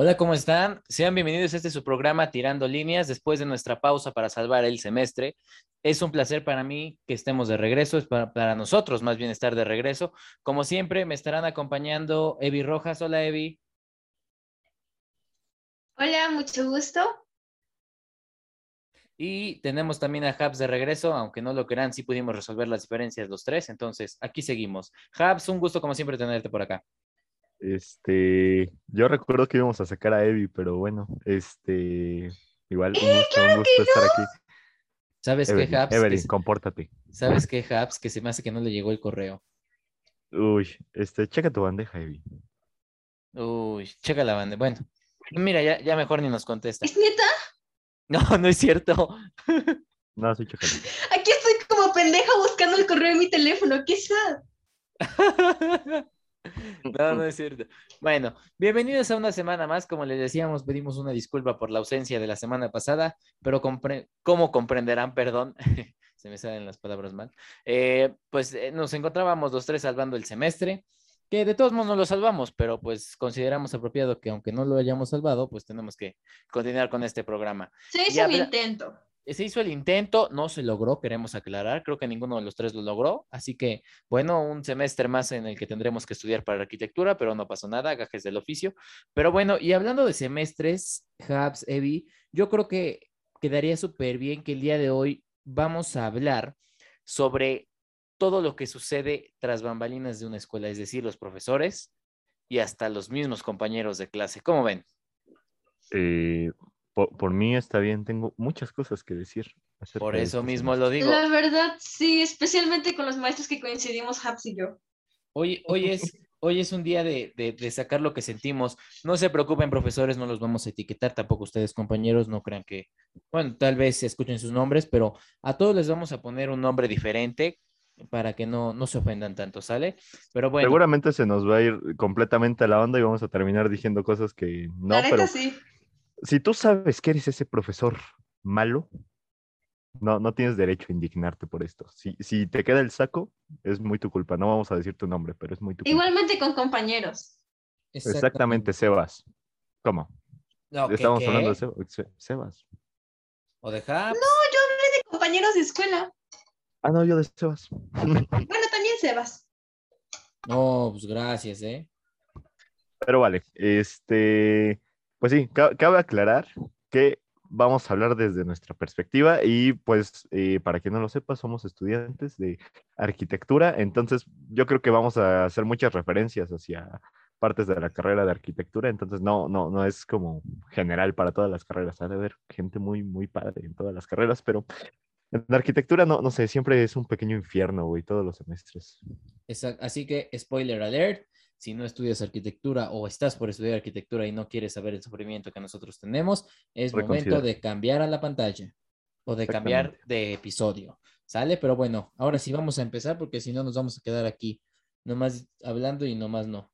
Hola, ¿cómo están? Sean bienvenidos a este su programa Tirando Líneas después de nuestra pausa para salvar el semestre. Es un placer para mí que estemos de regreso, es para, para nosotros más bien estar de regreso. Como siempre, me estarán acompañando Evi Rojas. Hola, Evi. Hola, mucho gusto. Y tenemos también a Habs de regreso, aunque no lo crean, sí pudimos resolver las diferencias los tres. Entonces, aquí seguimos. Habs, un gusto como siempre tenerte por acá. Este, yo recuerdo que íbamos a sacar a Evi, pero bueno, este, igual un gusto, un gusto estar aquí. ¿Sabes Evelyn, qué, Habs? Evelyn, se- compórtate. ¿Sabes qué, Habs? Que se me hace que no le llegó el correo. Uy, este, checa tu bandeja, Evi. Uy, checa la banda. Bueno, mira, ya, ya mejor ni nos contesta. ¿Es neta? No, no es cierto. No, sí, chécalo. Aquí estoy como pendeja buscando el correo de mi teléfono. ¿Qué es No, no es cierto. Bueno, bienvenidos a una semana más. Como les decíamos, pedimos una disculpa por la ausencia de la semana pasada, pero compre- como comprenderán, perdón, se me salen las palabras mal, eh, pues eh, nos encontrábamos los tres salvando el semestre, que de todos modos no lo salvamos, pero pues consideramos apropiado que aunque no lo hayamos salvado, pues tenemos que continuar con este programa. Se hizo pero- intento. Se hizo el intento, no se logró, queremos aclarar, creo que ninguno de los tres lo logró, así que bueno, un semestre más en el que tendremos que estudiar para arquitectura, pero no pasó nada, gajes del oficio. Pero bueno, y hablando de semestres, Habs, Evi, yo creo que quedaría súper bien que el día de hoy vamos a hablar sobre todo lo que sucede tras bambalinas de una escuela, es decir, los profesores y hasta los mismos compañeros de clase. ¿Cómo ven? Eh, por, por mí está bien, tengo muchas cosas que decir. Por de eso este mismo lo digo. La verdad, sí, especialmente con los maestros que coincidimos, Haps y yo. Hoy, hoy, es, hoy es un día de, de- de sacar lo que sentimos. No se preocupen, profesores, no los vamos a etiquetar, tampoco ustedes, compañeros, no crean que, bueno, tal vez escuchen sus nombres, pero a todos les vamos a poner un nombre diferente para que no, no se ofendan tanto, ¿sale? Pero bueno, Seguramente se nos va a ir completamente a la onda y vamos a terminar diciendo cosas que no, la neta, pero sí. Si tú sabes que eres ese profesor malo, no, no tienes derecho a indignarte por esto. Si, si te queda el saco, es muy tu culpa. No vamos a decir tu nombre, pero es muy tu culpa. Igualmente con compañeros. Exactamente, Sebas. ¿Cómo? No, ¿qué, Estamos qué? hablando de Seba- Se- Sebas. ¿O de Habs? De compañeros de escuela. Ah, no, yo de Sebas. Bueno, también Sebas. No, pues gracias, ¿eh? Pero vale, este, pues sí, ca- cabe aclarar que vamos a hablar desde nuestra perspectiva y pues eh, para quien no lo sepa, somos estudiantes de arquitectura, entonces yo creo que vamos a hacer muchas referencias hacia partes de la carrera de arquitectura, entonces no, no, no es como general para todas las carreras, ha de haber gente muy, muy padre en todas las carreras, pero en arquitectura no, no sé, siempre es un pequeño infierno, güey, todos los semestres. Exact- Así que, spoiler alert, si no estudias arquitectura o estás por estudiar arquitectura y no quieres saber el sufrimiento que nosotros tenemos, es momento de cambiar a la pantalla o de cambiar de episodio, ¿sale? Pero bueno, ahora sí vamos a empezar porque si no nos vamos a quedar aquí nomás hablando y nomás no.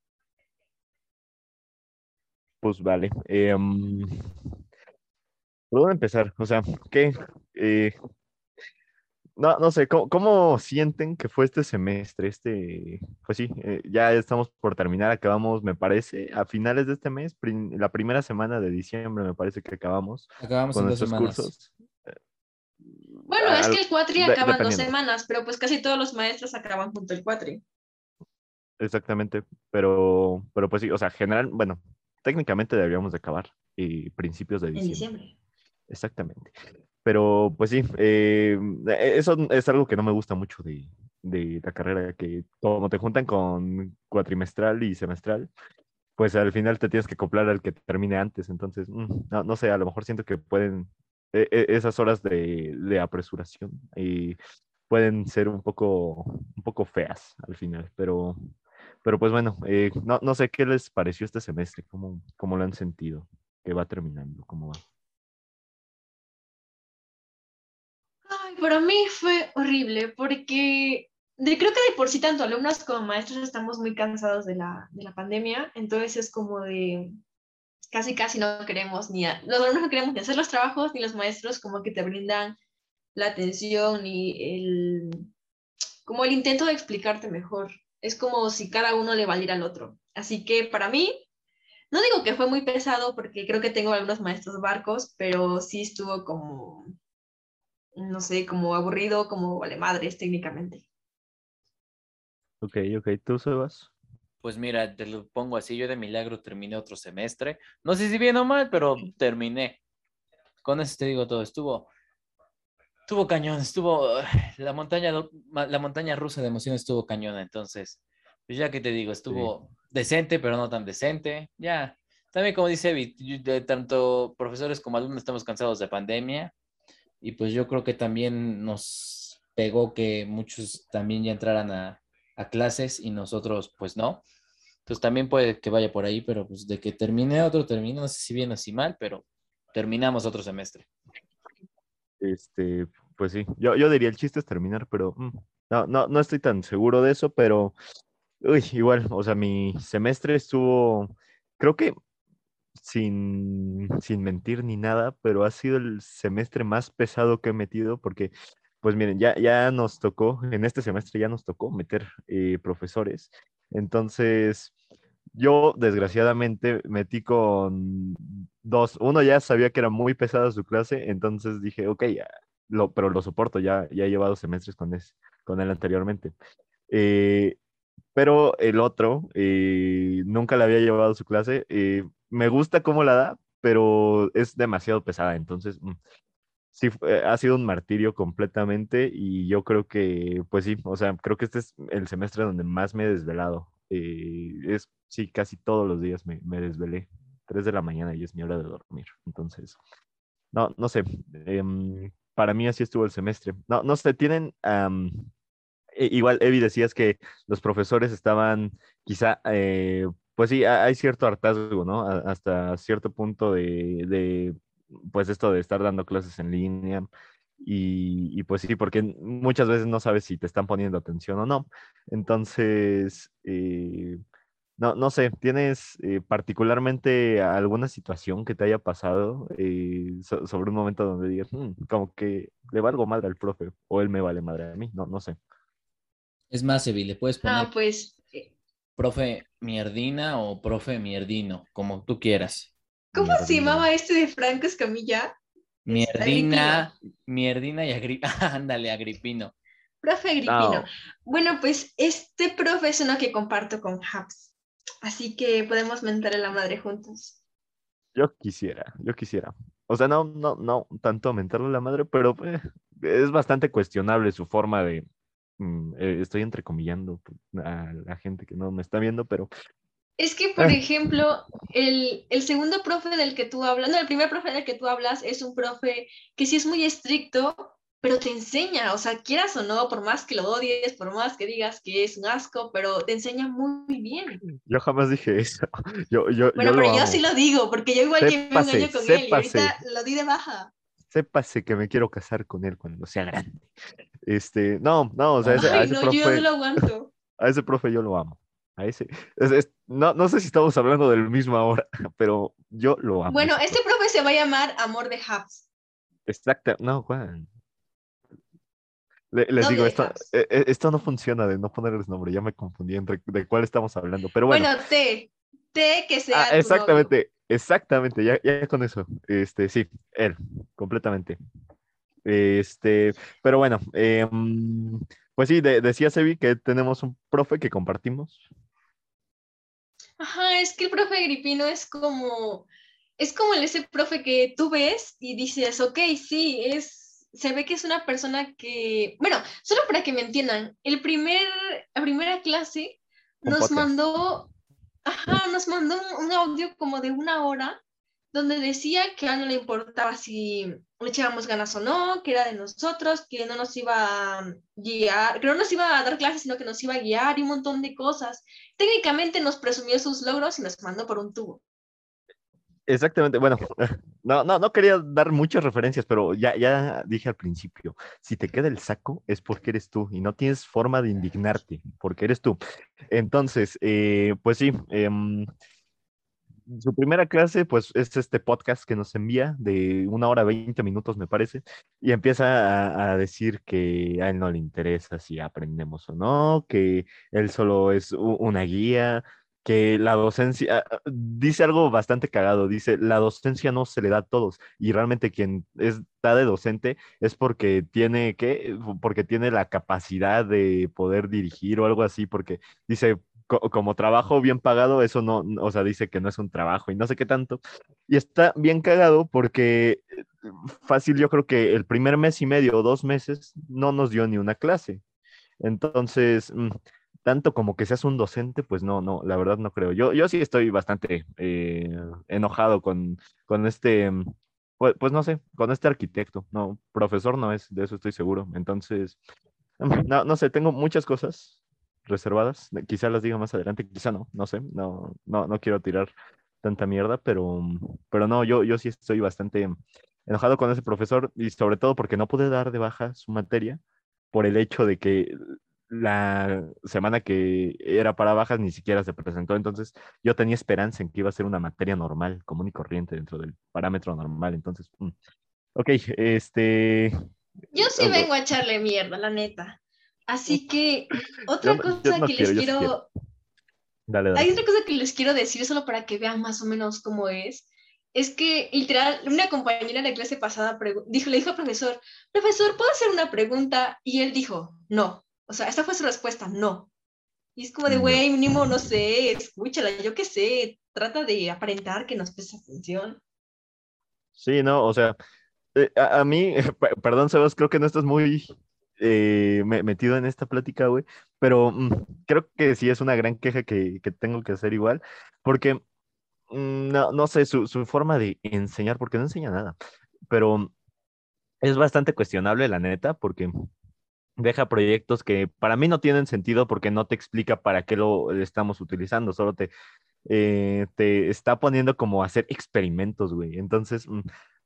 Pues vale. ¿por dónde empezar? O sea, ¿qué? eh, no, no sé, ¿cómo, cómo sienten que fue este semestre? Este, pues sí, eh, ya estamos por terminar, acabamos, me parece, a finales de este mes, prim- la primera semana de diciembre, me parece que acabamos Acabamos con en dos nuestros semanas. cursos. Bueno, es que el cuatri de- acaba en dos semanas, pero pues casi todos los maestros acaban junto el cuatri. Exactamente, pero, pero pues sí, o sea, general, bueno, técnicamente deberíamos de acabar y principios de En diciembre. Exactamente. Pero pues sí, eh, e- eso es algo que no me gusta mucho de, de la carrera, que como te juntan con cuatrimestral y semestral, pues al final te tienes que acoplar al que termine antes. Entonces, mm, no, no sé, a lo mejor siento que pueden, e- e- esas horas de, de apresuración y pueden ser un poco, un poco feas al final, pero, pero pues bueno, eh, no, no sé qué les pareció este semestre, cómo, cómo lo han sentido, que va terminando, cómo va. Para mí fue horrible porque de, creo que de por sí tanto alumnos como maestros estamos muy cansados de la, de la pandemia, entonces es como de casi casi no queremos ni, a- los alumnos no queremos ni hacer los trabajos ni los maestros como que te brindan la atención ni el, como el intento de explicarte mejor. Es como si cada uno le valiera al otro. Así que para mí no digo que fue muy pesado porque creo que tengo algunos maestros barcos, pero sí estuvo como, no sé, como aburrido, como vale madres técnicamente. Ok, ok, ¿tú, Sebas? Pues mira, te lo pongo así, yo de milagro terminé otro semestre. No sé si bien o mal, pero terminé. Con eso te digo todo, estuvo, estuvo cañón, estuvo, la montaña, la montaña rusa de emociones estuvo cañona, entonces, pues ya que te digo, estuvo decente, pero no tan decente, ya. También como dice Evi, de tanto profesores como alumnos estamos cansados de pandemia y pues yo creo que también nos pegó que muchos también ya entraran a, a clases y nosotros pues no. Entonces también puede que vaya por ahí, pero pues de que termine otro, termine, no sé si bien o si mal, pero terminamos otro semestre. Este, pues sí, yo, yo diría el chiste es terminar, pero mm, no, no, no estoy tan seguro de eso, pero igual, o sea, mi semestre estuvo, creo que sin, sin mentir ni nada, pero ha sido el semestre más pesado que he metido porque pues miren, ya, ya nos tocó, en este semestre ya nos tocó meter eh, profesores. Entonces, yo desgraciadamente metí con dos. Uno ya sabía que era muy pesada su clase, entonces dije, ok, ya, lo, pero lo soporto, ya, ya he llevado semestres con, con él anteriormente. Eh, pero el otro, eh, nunca le había llevado su clase. Me gusta cómo la da, pero es demasiado pesada, entonces mm, sí, ha sido un martirio completamente y yo creo que, pues sí, o sea, creo que este es el semestre donde más me he desvelado. Eh, es, sí, casi todos los días me, me, desvelé. 3 de la mañana y es mi hora de dormir. Entonces, no, no sé. Em, para mí así estuvo el semestre. No, no sé, tienen... Igual, Evi, decías que los profesores estaban quizá... Eh, pues sí, hay cierto hartazgo, ¿no? hasta cierto punto de, de pues esto de estar dando clases en línea y, pues sí, porque muchas veces no sabes si te están poniendo atención o no. Entonces, eh, no, no sé, ¿tienes eh, particularmente alguna situación que te haya pasado eh, sobre un momento donde digas, mm, como que le valgo madre al profe o él me vale madre a mí? No, no sé. Es más, Evi, le puedes poner ah, pues, profe mierdina o profe mierdino, como tú quieras. ¿Cómo se llamaba este de Franco Escamilla? Mierdina, Mierdina y Agripino. Ándale, Agripino. Profe Agripino. Bueno, pues este profe es uno que comparto con Habs. Así que podemos mentar a la madre juntos. Yo quisiera, yo quisiera. O sea, no, no, no tanto mentarle a la madre, pero eh, es bastante cuestionable su forma de. Mm, eh, estoy entrecomillando a la gente que no me está viendo, pero es que, por ah. ejemplo, el, el, segundo profe del que tú hablas, no, el primer profe del que tú hablas es un profe que sí es muy estricto, pero te enseña, o sea, quieras o no, por más que lo odies, por más que digas que es un asco, pero te enseña muy bien. Yo jamás dije eso. Yo, yo, bueno, pero yo sí lo digo, porque yo igual que me engaño con él y ahorita lo di de baja. Sépase que me quiero casar con él cuando sea grande. Este, no, no, o sea, ese, Ay, a ese no, profe, yo no lo aguanto. A ese profe yo lo amo. A ese. no, no sé si estamos hablando del mismo ahora, pero yo lo amo. Bueno, este profe se va a llamar Amor de Hubs. Exacto. No, Juan. les digo, esto, e, e, esto no funciona de no ponerles nombre, ya me confundí entre de cuál estamos hablando, pero bueno. Bueno, T, T que sea. Ah, exactamente, exactamente, ya, ya con eso. Este, sí, él, completamente. Este, pero bueno, em, pues sí, decía Sebi que tenemos un profe que compartimos. Ajá, es que el profe Gripino es como, es como ese profe que tú ves y dices, ok, sí, es, se ve que es una persona que, bueno, solo para que me entiendan, el primer, la primera clase nos mandó, ajá, nos mandó un, audio como de una hora donde decía que a no le importaba si echábamos ganas o no, que era de nosotros, que no nos iba a guiar, que no nos iba a dar clases, sino que nos iba a guiar y un montón de cosas. Técnicamente nos presumió sus logros y nos mandó por un tubo. Exactamente, bueno, no, no, no quería dar muchas referencias, pero ya, ya dije al principio, si te queda el saco es porque eres tú y no tienes forma de indignarte, porque eres tú. Entonces, eh, pues sí, eh, su primera clase, pues es este podcast que nos envía de una hora veinte minutos, me parece, y empieza a, decir que a él no le interesa si aprendemos o no, que él solo es una guía, que la docencia, ah, dice algo bastante cagado, dice, la docencia no se le da a todos y realmente quien está de docente es porque tiene, ¿qué? Porque tiene la capacidad de poder dirigir o algo así, porque dice, como trabajo bien pagado, eso no, o sea, dice que no es un trabajo y no sé qué tanto. Y está bien cagado porque eh, fácil, yo creo que el primer mes y medio o dos meses no nos dio ni una clase. Entonces, mm, tanto como que seas un docente, pues no, no, la verdad no creo. Yo, yo sí estoy bastante eh, enojado con, con este, mm, pues, pues, no sé, con este arquitecto. No, profesor no es, de eso estoy seguro. Entonces, no, no sé, tengo muchas cosas reservadas. Quizá las diga más adelante, quizá no, no sé, no, no, no quiero tirar tanta mierda, pero, pero no, yo, yo sí estoy bastante enojado con ese profesor y sobre todo porque no pude dar de baja su materia por el hecho de que la semana que era para bajas ni siquiera se presentó, entonces yo tenía esperanza en que iba a ser una materia normal, común y corriente dentro del parámetro normal, entonces, mm, ok, este... Yo sí vengo a echarle mierda, la neta. Así que otra cosa que les quiero... Hay otra cosa que les quiero decir solo para que vean más o menos cómo es. Es que literal, una compañera de clase pasada dijo, le dijo al profesor, profesor, ¿puedo hacer una pregunta? Y él dijo, no. O sea, esta fue su respuesta, no. Y es como de, güey, mínimo, no sé, escúchala, yo qué sé, trata de aparentar que nos presta atención. Sí, no, o sea, eh, a, mí, perdón, Sebas, creo que no estás muy eh, metido en esta plática, güey, pero mm, creo que sí es una gran queja que, tengo que hacer igual, porque, mm, no, no sé, su, su forma de enseñar, porque no enseña nada, pero es bastante cuestionable, la neta, porque deja proyectos que para mí no tienen sentido porque no te explica para qué lo estamos utilizando, solo te, eh, te está poniendo como a hacer experimentos, güey. Entonces, mm,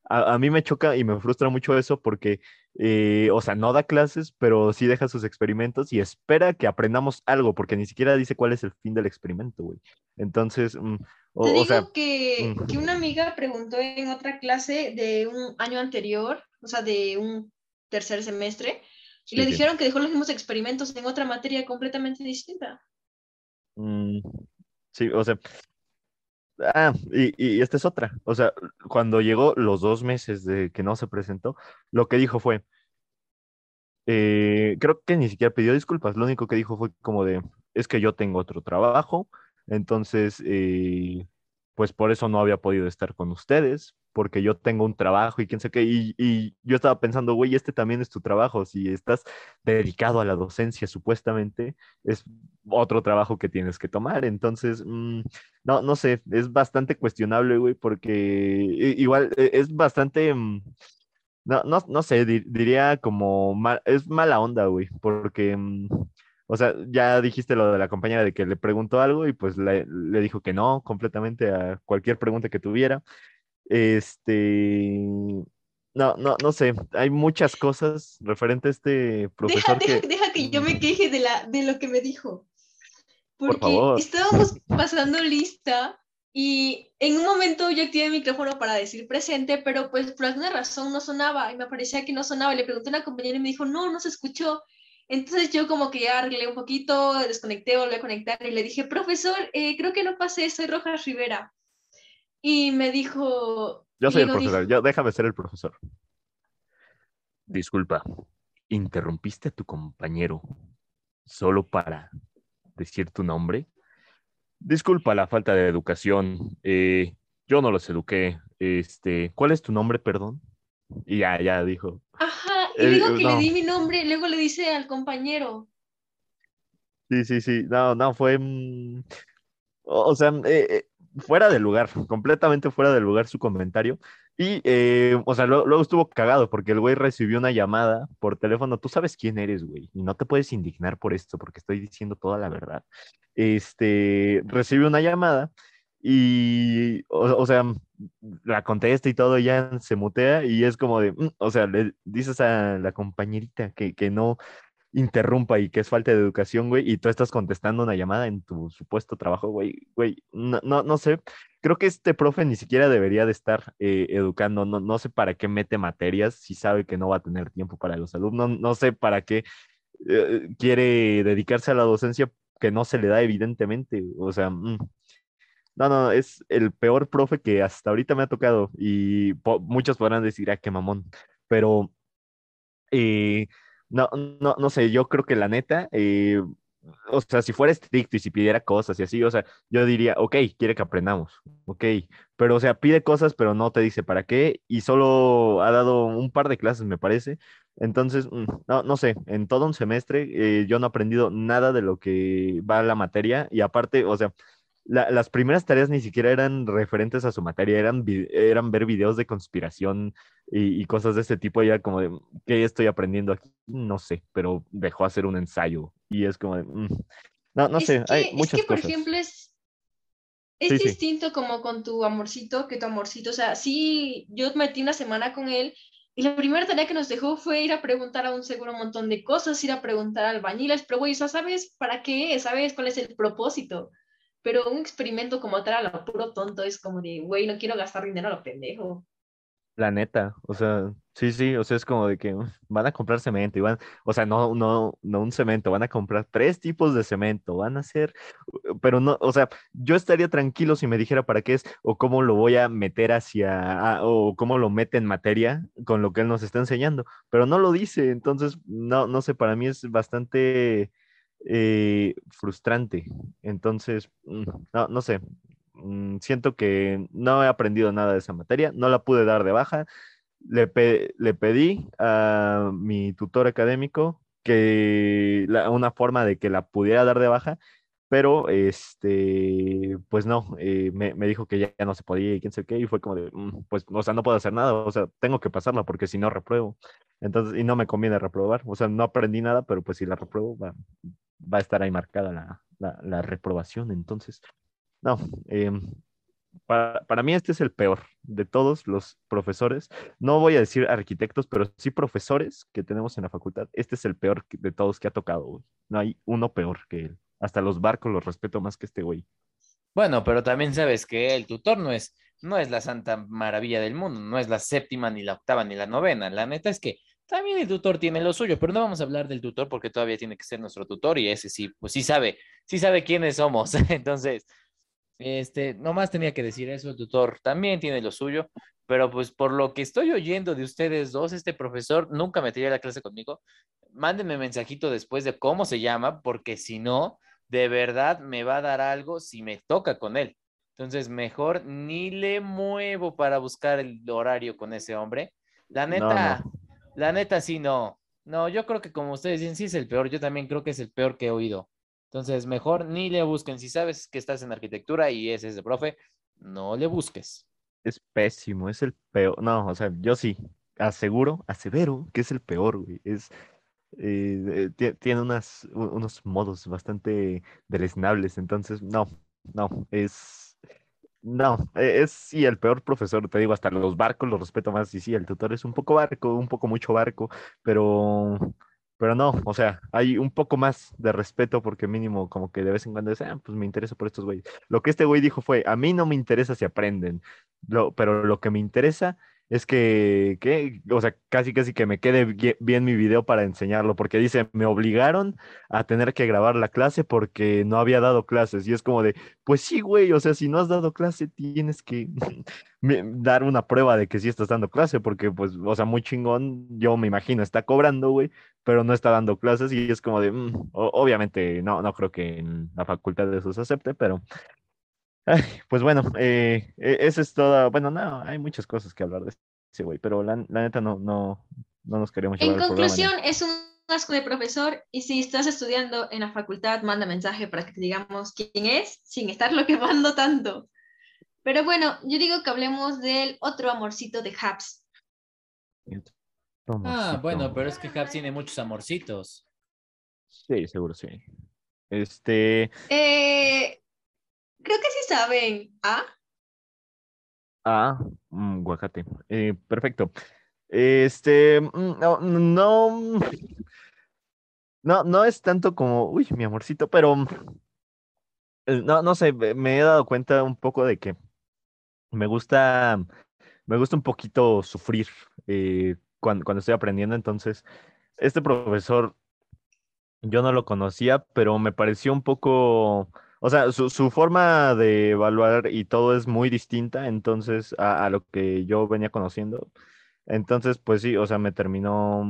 a, mí me choca y me frustra mucho eso porque, eh, o sea, no da clases, pero sí deja sus experimentos y espera que aprendamos algo, porque ni siquiera dice cuál es el fin del experimento, güey. Entonces, mm, o, te digo que, mm. que una amiga preguntó en otra clase de un año anterior, o sea, de un tercer semestre, y le dijeron que dejó los mismos experimentos en otra materia completamente distinta. Mm, sí, o sea. Ah, y, y, esta es otra. O sea, cuando llegó los dos meses de que no se presentó, lo que dijo fue. Eh, creo que ni siquiera pidió disculpas. Lo único que dijo fue como de: es que yo tengo otro trabajo, entonces, eh, pues por eso no había podido estar con ustedes, porque yo tengo un trabajo y quién sé qué, y, yo estaba pensando, güey, este también es tu trabajo, si estás dedicado a la docencia supuestamente, es otro trabajo que tienes que tomar, entonces, mm, no, no sé, es bastante cuestionable, güey, porque igual e, es bastante... Mm, no, no, no sé, diría como, es mala onda, güey, porque mm, o sea, ya dijiste lo de la compañera de que le preguntó algo y pues le, le, dijo que no completamente a cualquier pregunta que tuviera. Este, no, no, no sé, hay muchas cosas referente a este profesor. Deja, que... Deja, que yo me queje de, la, de lo que me dijo. Porque estábamos pasando lista y en un momento yo activé el micrófono para decir presente, pero pues por alguna razón no sonaba y me parecía que no sonaba. Le pregunté a una compañera y me dijo, no, no se escuchó. Entonces yo como que ya arreglé un poquito, desconecté, volví a conectar y le dije, profesor, eh, creo que no pasé, soy Rojas Rivera. Y me dijo... Yo soy el profesor, yo, déjame ser el profesor. Disculpa, ¿interrumpiste a tu compañero solo para decir tu nombre? Disculpa la falta de educación. Eh, yo no los eduqué. Este, ¿cuál es tu nombre, perdón? Y ya, ya dijo. Ajá, y digo que le di mi nombre, luego le dice al compañero. Sí, sí, sí. No, no, fue. O sea, eh, eh, fuera del lugar, completamente fuera del lugar su comentario. Y, eh, o sea, luego, estuvo cagado porque el güey recibió una llamada por teléfono. Tú sabes quién eres, güey, y no te puedes indignar por esto porque estoy diciendo toda la verdad. Este, recibió una llamada y, o, sea, la contesta y todo, ya se mutea y es como de, mm", o sea, le dices a la compañerita que, que no interrumpa y que es falta de educación, güey, y tú estás contestando una llamada en tu supuesto trabajo, güey, güey, no, no, no sé, creo que este profe ni siquiera debería de estar eh, educando, no, no sé para qué mete materias si sabe que no va a tener tiempo para los alumnos, no sé para qué eh, quiere dedicarse a la docencia que no se le da evidentemente. O sea, mm. no, no, es el peor profe que hasta ahorita me ha tocado y muchos podrán decir, ah, qué mamón, pero eh, no, no, no sé, yo creo que la neta, eh, o sea, si fuera estricto y si pidiera cosas y así, o sea, yo diría, ok, quiere que aprendamos, ok, pero o sea, pide cosas, pero no te dice para qué y solo ha dado un par de clases, me parece. Entonces, mm, no, no sé, en todo un semestre eh, yo no he aprendido nada de lo que va a la materia y aparte, o sea, las primeras tareas ni siquiera eran referentes a su materia, eran, eran ver videos de conspiración y, cosas de este tipo, ya como de, ¿qué estoy aprendiendo aquí? No sé, pero dejó hacer un ensayo y es como de, mm, no, no sé, hay muchas es que, por ejemplo, es, es distinto como con tu amorcito que tu amorcito, o sea, sí, yo metí una semana con él y la primera tarea que nos dejó fue ir a preguntar a un seguro un montón de cosas, ir a preguntar al albañiles, pero güey, ¿sabes para qué? ¿Sabes cuál es el propósito? Pero un experimento como tal a lo puro tonto es como de, güey, no quiero gastar dinero a lo pendejo. La neta, o sea, sí, sí, o sea, es como de que van a comprar cemento y van, o sea, no, no, no un cemento, van a comprar tres tipos de cemento, van a hacer, pero no, o sea, yo estaría tranquilo si me dijera para qué es o cómo lo voy a meter hacia, o cómo lo mete en materia con lo que él nos está enseñando, pero no lo dice, entonces, no, no sé, para mí es bastante eh, frustrante, entonces, mm, no, no sé, Mm, siento que no he aprendido nada de esa materia, no la pude dar de baja. Le, le pedí a mi tutor académico que una forma de que la pudiera dar de baja, pero este, pues no, eh, me, me, dijo que ya, no se podía y quién sé qué, y fue como de, mm, pues, o sea, no puedo hacer nada, o sea, tengo que pasarla porque si no repruebo. Entonces, y no me conviene reprobar, o sea, no aprendí nada, pero pues si la repruebo va, va a estar ahí marcada la, la, reprobación, entonces, no, em, para, mí este es el peor de todos los profesores. No voy a decir arquitectos, pero sí profesores que tenemos en la facultad. Este es el peor de todos que ha tocado. No hay uno peor que él. Hasta los barcos los respeto más que este güey. Bueno, pero también sabes que el tutor no es, no es la santa maravilla del mundo, no es la séptima, ni la octava, ni la novena. La neta es que también el tutor tiene lo suyo, pero no vamos a hablar del tutor porque todavía tiene que ser nuestro tutor y ese sí, pues sí sabe, sí sabe quiénes somos. Entonces, este, nomás tenía que decir eso, el tutor también tiene lo suyo, pero pues por lo que estoy oyendo de ustedes dos, este profesor nunca metería la clase conmigo. Mándenme mensajito después de cómo se llama, porque si no, de verdad me va a dar algo si me toca con él. Entonces, mejor ni le muevo para buscar el horario con ese hombre. La neta, la neta sí no. No, yo creo que como ustedes dicen, sí es el peor. Yo también creo que es el peor que he oído. Entonces, mejor ni le busquen. Si sabes que estás en arquitectura y es ese profe, no le busques. Es pésimo, es el peor. No, o sea, yo sí, aseguro, asevero que es el peor, güey. Es, eh, tiene unas, unos modos bastante deleznables. Entonces, no, no, es. No, e, es sí el peor profesor, te digo, hasta los barcos los respeto más. Y sí, el tutor es un poco barco, un poco mucho barco, pero pero no, o sea, hay un poco más de respeto porque mínimo como que de vez en cuando dice, ah, pues me interesa por estos güeyes. Lo que este güey dijo fue, a mí no me interesa si aprenden, pero lo que me interesa es que, que, o sea, casi casi que me quede bien, mi video para enseñarlo, porque dice, me obligaron a tener que grabar la clase porque no había dado clases. Y es como de, pues sí, güey, o sea, si no has dado clase, tienes que dar una prueba de que sí estás dando clase, porque pues, o sea, muy chingón, yo me imagino, está cobrando, güey, pero no está dando clases y es como de, mm, obviamente, no, no creo que en la facultad de eso se acepte, pero pues bueno, eh, e, eso es todo. Bueno, no, hay muchas cosas que hablar de ese güey, pero la, neta no, no, no nos queremos llevar En conclusión, es un asco de profesor y si estás estudiando en la facultad, manda mensaje para que te digamos quién es, sin estarlo quemando tanto. Pero bueno, yo digo que hablemos del otro amorcito de Habs. Ah, bueno, pero es que Habs tiene muchos amorcitos. Sí, seguro sí. Este. Eh, Creo que sí saben. ¿Ah? Ah, guacate. Eh, perfecto. Este, mm, no, no, no, no es tanto como, uy, mi amorcito, pero eh, no, no sé, me he dado cuenta un poco de que me gusta, me gusta un poquito sufrir eh, cuando, cuando estoy aprendiendo. Entonces, este profesor Yo no lo conocía, pero me pareció un poco, o sea, su, su forma de evaluar y todo es muy distinta, entonces, a, a lo que yo venía conociendo. Entonces, pues sí, o sea, me terminó,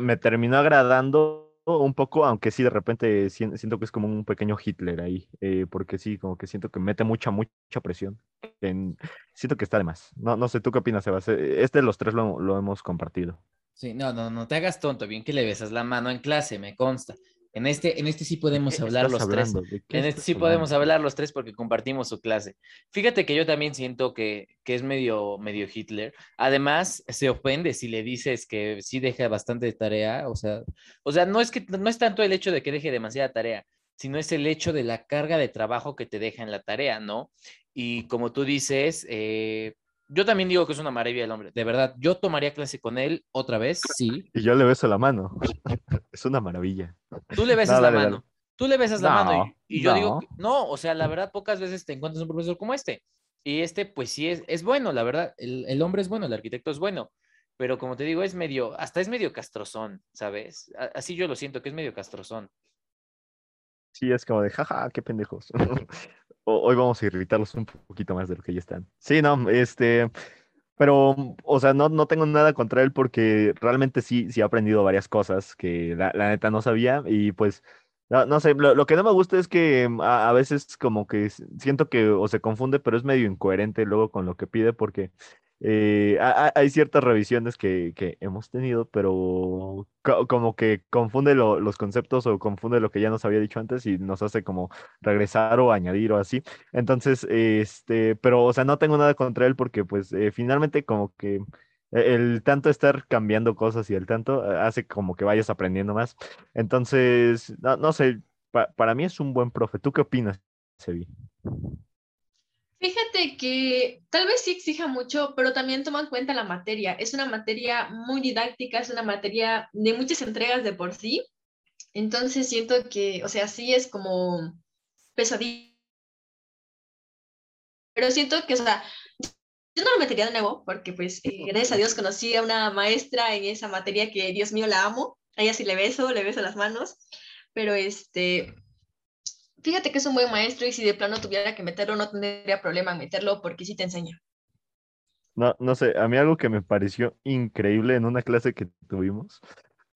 me terminó agradando un poco, aunque sí, de repente sien- siento que es como un pequeño Hitler ahí, eh, porque sí, como que siento que mete mucha, mucha presión. En, siento que está de más. No, no sé, ¿tú qué opinas, Sebas? Eh, Este de los tres lo, lo hemos compartido. Sí, no, no, no te hagas tonto, bien que le besas la mano en clase, me consta. En este, en este sí ¿De podemos hablar los tres. En este sí podemos hablar los tres porque compartimos su clase. Fíjate que yo también siento que, que es medio, medio Hitler. Además, se ofende si le dices que sí deja bastante de tarea. O sea, o sea, no es que no es tanto el hecho de que deje demasiada tarea, sino es el hecho de la carga de trabajo que te deja en la tarea, ¿no? Y como tú dices, eh, yo también digo que es una maravilla el hombre. De verdad, yo tomaría clase con él otra vez, sí. Y yo le beso la mano. Es una maravilla. Tú le besas No, la dale. mano. Tú le besas la mano No, y, y yo digo, no. que- no, o sea, la verdad, pocas veces te encuentras un profesor como este. Y este, pues sí, es, es bueno, la verdad. El, el hombre es bueno, el arquitecto es bueno. Pero como te digo, es medio, hasta es medio castrozón, ¿sabes? Así yo lo siento, que es medio castrozón. Sí, es como de, jaja, qué pendejos. Hoy vamos a irritarlos un poquito más de lo que ya están. Sí, no, este, pero, o sea, no, no tengo nada contra él porque realmente sí, sí he aprendido varias cosas que la, neta no sabía y pues, no, sé, lo, que no me gusta es que mm, a, a veces como que siento que o se confunde, pero es medio incoherente luego con lo que pide porque eh, ha- ha- hay ciertas revisiones que, hemos tenido, pero co- como que confunde lo- los conceptos o confunde lo que ya nos había dicho antes y nos hace como regresar o añadir o así. Entonces, este, pero, o sea, no tengo nada contra él porque, pues, eh, finalmente como que e- el tanto estar cambiando cosas y el tanto eh, hace como que vayas aprendiendo más. Entonces, no, no sé, pa- para mí es un buen profe. ¿Tú qué opinas, Sebi? Fíjate que tal vez sí exija mucho, pero también toma en cuenta la materia. Es una materia muy didáctica, es una materia de muchas entregas de por sí. Entonces siento que, o sea, sí es como pesadilla. Pero siento que, o sea, yo no lo metería de nuevo, porque pues eh, gracias a Dios conocí a una maestra en esa materia que, Dios mío, la amo. A ella sí le beso, le beso las manos. Pero este, fíjate que es un buen maestro y si de plano tuviera que meterlo, no tendría problema en meterlo porque sí te enseña. No, no sé, a mí algo que me pareció increíble en una clase que tuvimos,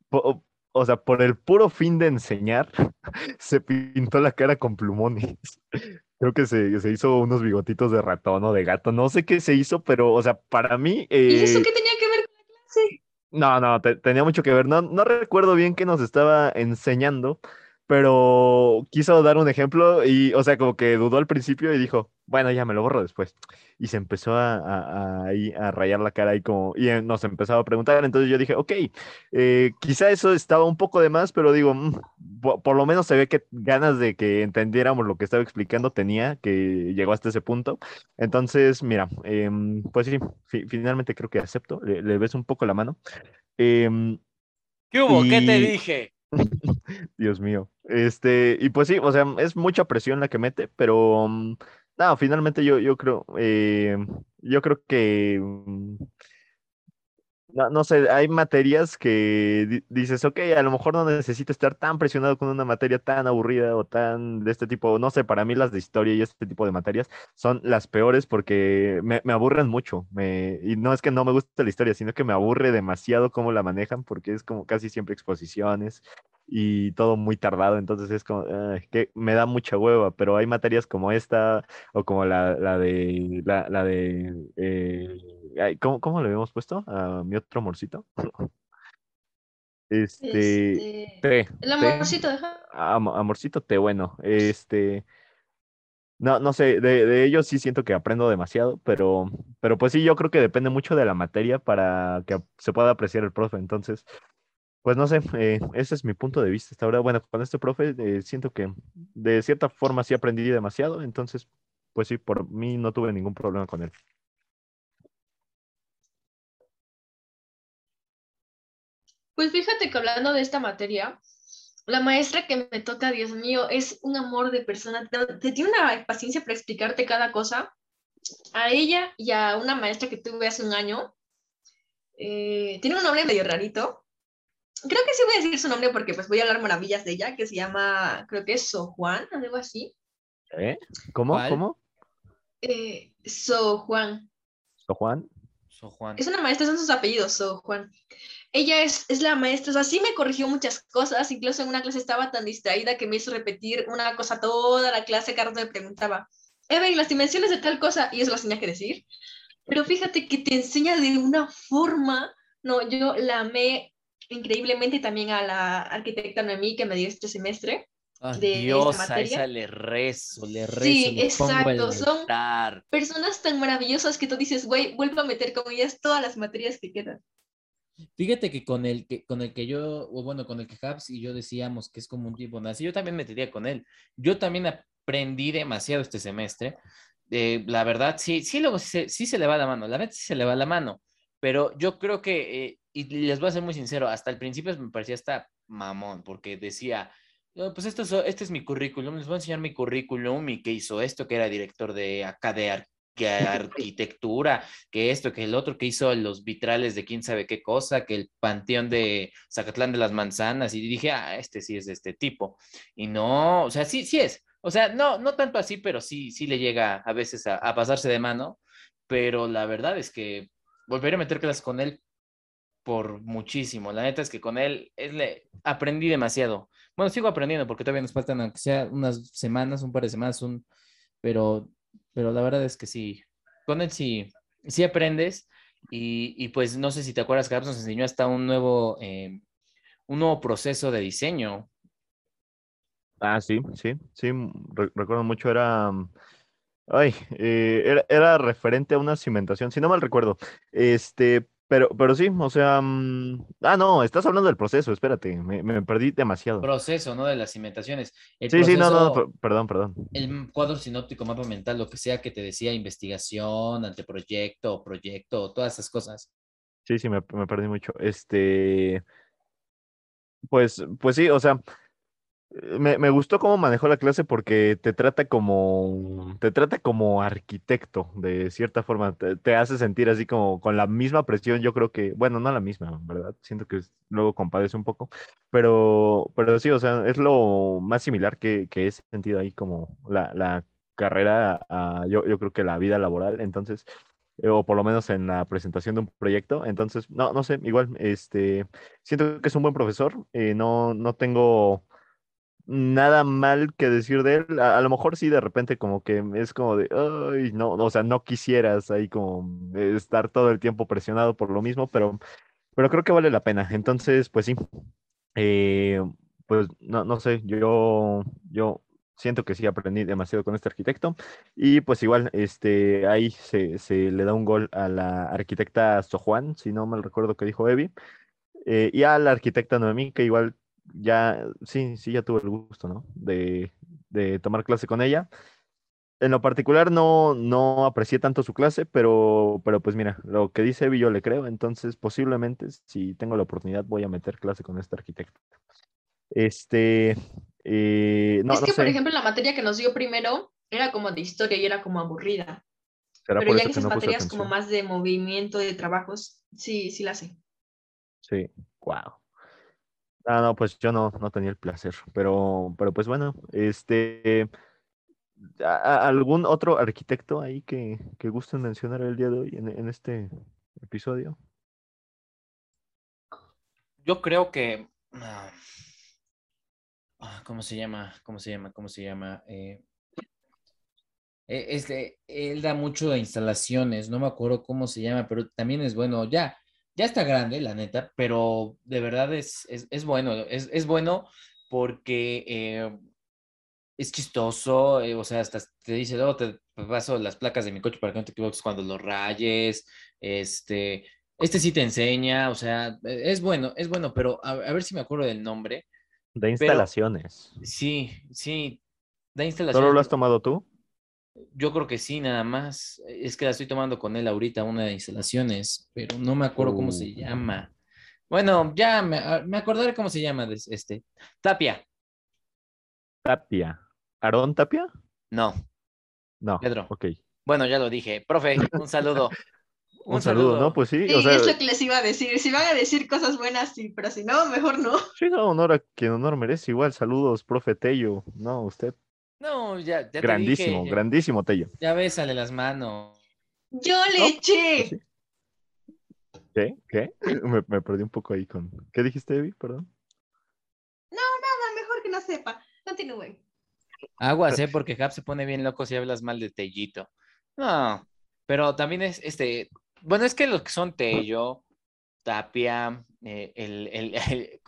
po- o sea, por el puro fin de enseñar, se pintó la cara con plumones. Creo que se, se hizo unos bigotitos de ratón o de gato, no sé qué se hizo, pero, o sea, para mí... ¿Y eso eh, qué tenía que ver con la clase? no, no, te- tenía mucho que ver. No, no recuerdo bien qué nos estaba enseñando, pero quiso dar un ejemplo y, o sea, como que dudó al principio y dijo, bueno, ya me lo borro después. Y se empezó a, a, a, a rayar la cara y como, y eh, nos empezaba a preguntar. Entonces yo dije, ok, eh, quizá eso estaba un poco de más, pero digo, mm, po- por, lo menos se ve que ganas de que entendiéramos lo que estaba explicando tenía, que llegó hasta ese punto. Entonces, mira, em, pues sí, fi- finalmente creo que acepto, le, beso un poco la mano. Em, ¿Qué hubo? ¿Qué te Y- dije? Dios mío. Este, y pues sí, o sea, es mucha presión la que mete, pero mm, no, finalmente yo, yo creo, eh, yo creo que mm, no, no sé, hay materias que di- dices, ok, a lo mejor no necesito estar tan presionado con una materia tan aburrida o tan de este tipo, no sé, para mí las de historia y este tipo de materias son las peores porque me, me aburren mucho, me, y no es que no me guste la historia, sino que me aburre demasiado cómo la manejan porque es como casi siempre exposiciones y todo muy tardado, entonces es como, ay, que me da mucha hueva, pero hay materias como esta o como la, la de, la, la de, eh, ¿cómo, cómo le habíamos puesto a mi otro amorcito? Este, Este, té, el té, amorcito, ajá. am- amorcito té, bueno, este, no, no sé, de, de ellos sí siento que aprendo demasiado, pero, pero pues sí, yo creo que depende mucho de la materia para que se pueda apreciar el profe, entonces, pues no sé, eh, ese es mi punto de vista hasta ahora. Bueno, con este profe eh, siento que de cierta forma sí aprendí demasiado, entonces, pues sí, por mí no tuve ningún problema con él. Pues fíjate que hablando de esta materia, la maestra que me toca, Dios mío, es un amor de persona. Te, tiene una paciencia para explicarte cada cosa. A ella y a una maestra que tuve hace un año, eh, tiene un nombre medio rarito, creo que sí voy a decir su nombre porque pues voy a hablar maravillas de ella, que se llama, creo que es So Juan, algo así. ¿Eh? ¿Cómo? ¿Cuál? ¿Cómo? Eh, So Juan. ¿So Juan? So Juan. Es una maestra, son sus apellidos, So Juan. Ella es, es la maestra, o sea, sí me corrigió muchas cosas, incluso en una clase estaba tan distraída que me hizo repetir una cosa toda la clase, Carlos me preguntaba, Evelyn, las dimensiones de tal cosa, y eso las tenía que decir. Pero fíjate que te enseña de una forma, no, yo la amé increíblemente también a la arquitecta Noemí que me dio este semestre. Ay, de esta materia. esa le rezo, le rezo. Sí, le exacto, son-. Personas tan maravillosas que tú dices, güey, vuelvo a meter con ellas todas las materias que quedan. Fíjate que con el que con el que yo, o bueno, con el que Habs y yo decíamos que es como un tipo nazi, yo también metería con él. Yo también aprendí demasiado este semestre. Eh, la verdad, sí, sí, luego sí, se- sí se le va la mano, la neta sí se le va la mano, pero yo creo que, eh, y les voy a ser muy sincero, hasta el principio me parecía hasta mamón, porque decía, "No, pues esto es, este es mi currículum, les voy a enseñar mi currículum y que hizo esto, que era director de acá de ar- que arquitectura, que esto, que el otro, que hizo los vitrales de quién sabe qué cosa, que el panteón de Zacatlán de las Manzanas, y dije, ah, este sí es de este tipo. Y no, o sea, sí, sí es. O sea, no, no tanto así, pero sí, sí le llega a veces a, a pasarse de mano. Pero la verdad es que volveré a meter clases con él por muchísimo. La neta es que con él es le, aprendí demasiado. Bueno, sigo aprendiendo porque todavía nos faltan, aunque sea unas semanas, un par de semanas, un, pero, pero la verdad es que sí, con él sí, sí aprendes. Y, y pues no sé si te acuerdas, Gabs nos enseñó hasta un nuevo, eh, un nuevo proceso de diseño. Ah, sí, sí, sí, mm, re- recuerdo mucho, era, mm, ay, eh, era, era referente a una cimentación, si no mal recuerdo, este, pero, pero sí, o sea, mm, ah, no, estás hablando del proceso, espérate, me, me perdí demasiado. Proceso, ¿no? De las cimentaciones. El Sí, sí, no, no, perdón, perdón. el cuadro sinóptico, mapa mental, lo que sea que te decía, investigación, anteproyecto, proyecto, todas esas cosas. Sí, sí, me, me perdí mucho. Este, pues, pues sí, o sea, me, me gustó cómo manejó la clase porque te trata como, te trata como arquitecto, de cierta forma, te, te hace sentir así como con la misma presión, yo creo que, bueno, no la misma, ¿verdad? Siento que luego compadece un poco, pero, pero sí, o sea, es lo más similar que, que he sentido ahí como la, la carrera, a, yo, yo creo que la vida laboral, entonces eh, o por lo menos en la presentación de un proyecto. Entonces, no, no sé, igual, este, siento que es un buen profesor, eh, no, no tengo nada mal que decir de él. A, lo mejor sí, de repente como que es como de, ay, no, o sea, no quisieras ahí como estar todo el tiempo presionado por lo mismo, pero, pero creo que vale la pena. Entonces, pues sí, eh, pues no, no sé, yo, yo siento que sí aprendí demasiado con este arquitecto. Y pues igual, este, ahí se, se le da un gol a la arquitecta Sojuan, si no mal recuerdo que dijo Evi, eh, y a la arquitecta Noemí, que igual ya, sí, sí, ya tuve el gusto, ¿no? De, de tomar clase con ella. En lo particular no, no aprecié tanto su clase, pero, pero pues mira, lo que dice Evi yo le creo, entonces posiblemente si tengo la oportunidad voy a meter clase con esta arquitecta. Este, eh, no, es no que, por ejemplo, la materia que nos dio primero era como de historia y era como aburrida. Pero ya que esas no materias como más de movimiento, de trabajos, sí, sí la sé. Sí, wow. Ah, no, pues yo no, no tenía el placer, pero, pero pues bueno, este, ¿a- a- ¿algún otro arquitecto ahí que, que gusten mencionar el día de hoy en, este episodio? Yo creo que. ah, ah, ¿Cómo se llama? ¿Cómo se llama? ¿Cómo se llama? Eh, eh, es de- él da mucho de instalaciones, no me acuerdo cómo se llama, pero también es bueno. Ya, ya está grande, la neta, pero de verdad es, es, es bueno. Es, es bueno porque eh, es chistoso, eh, o sea, hasta te dice, luego te paso las placas de mi coche para que no te equivoques cuando lo rayes, este, este sí te enseña, o sea, eh, es bueno, es bueno, pero a, a ver si me acuerdo del nombre. De instalaciones. Sí, sí, ¿Solo instalaciones. lo has tomado tú? Yo creo que sí, nada más. Es que la estoy tomando con él ahorita, una de instalaciones, pero no me acuerdo cómo se Uh. llama. Bueno, ya me, a- me acordaré cómo se llama este. Tapia, Tapia. ¿Aarón Tapia? no. No. Pedro. Ok. Bueno, ya lo dije. Profe, un saludo. un, saludo, ¿no? Pues sí, sí es lo que les iba a decir. Si van a decir cosas buenas, sí, pero si no, mejor no. Sí, no, honor a quien honor merece. Igual, saludos, profe Tello. No, usted. No, ya, ya Grandísimo, te dije, grandísimo Tello. Ya bésale las manos. Yo le eché. ¿Qué? ¿Qué? Me, me, perdí un poco ahí con. ¿Qué dijiste, Evi? Perdón. No, nada, mejor que no sepa. Continúen. Aguas, ¿eh? Porque Cap se pone bien loco si hablas mal de Tellito. No, pero también es este. Bueno, es que los que son Tello, Tapia, eh, el, el,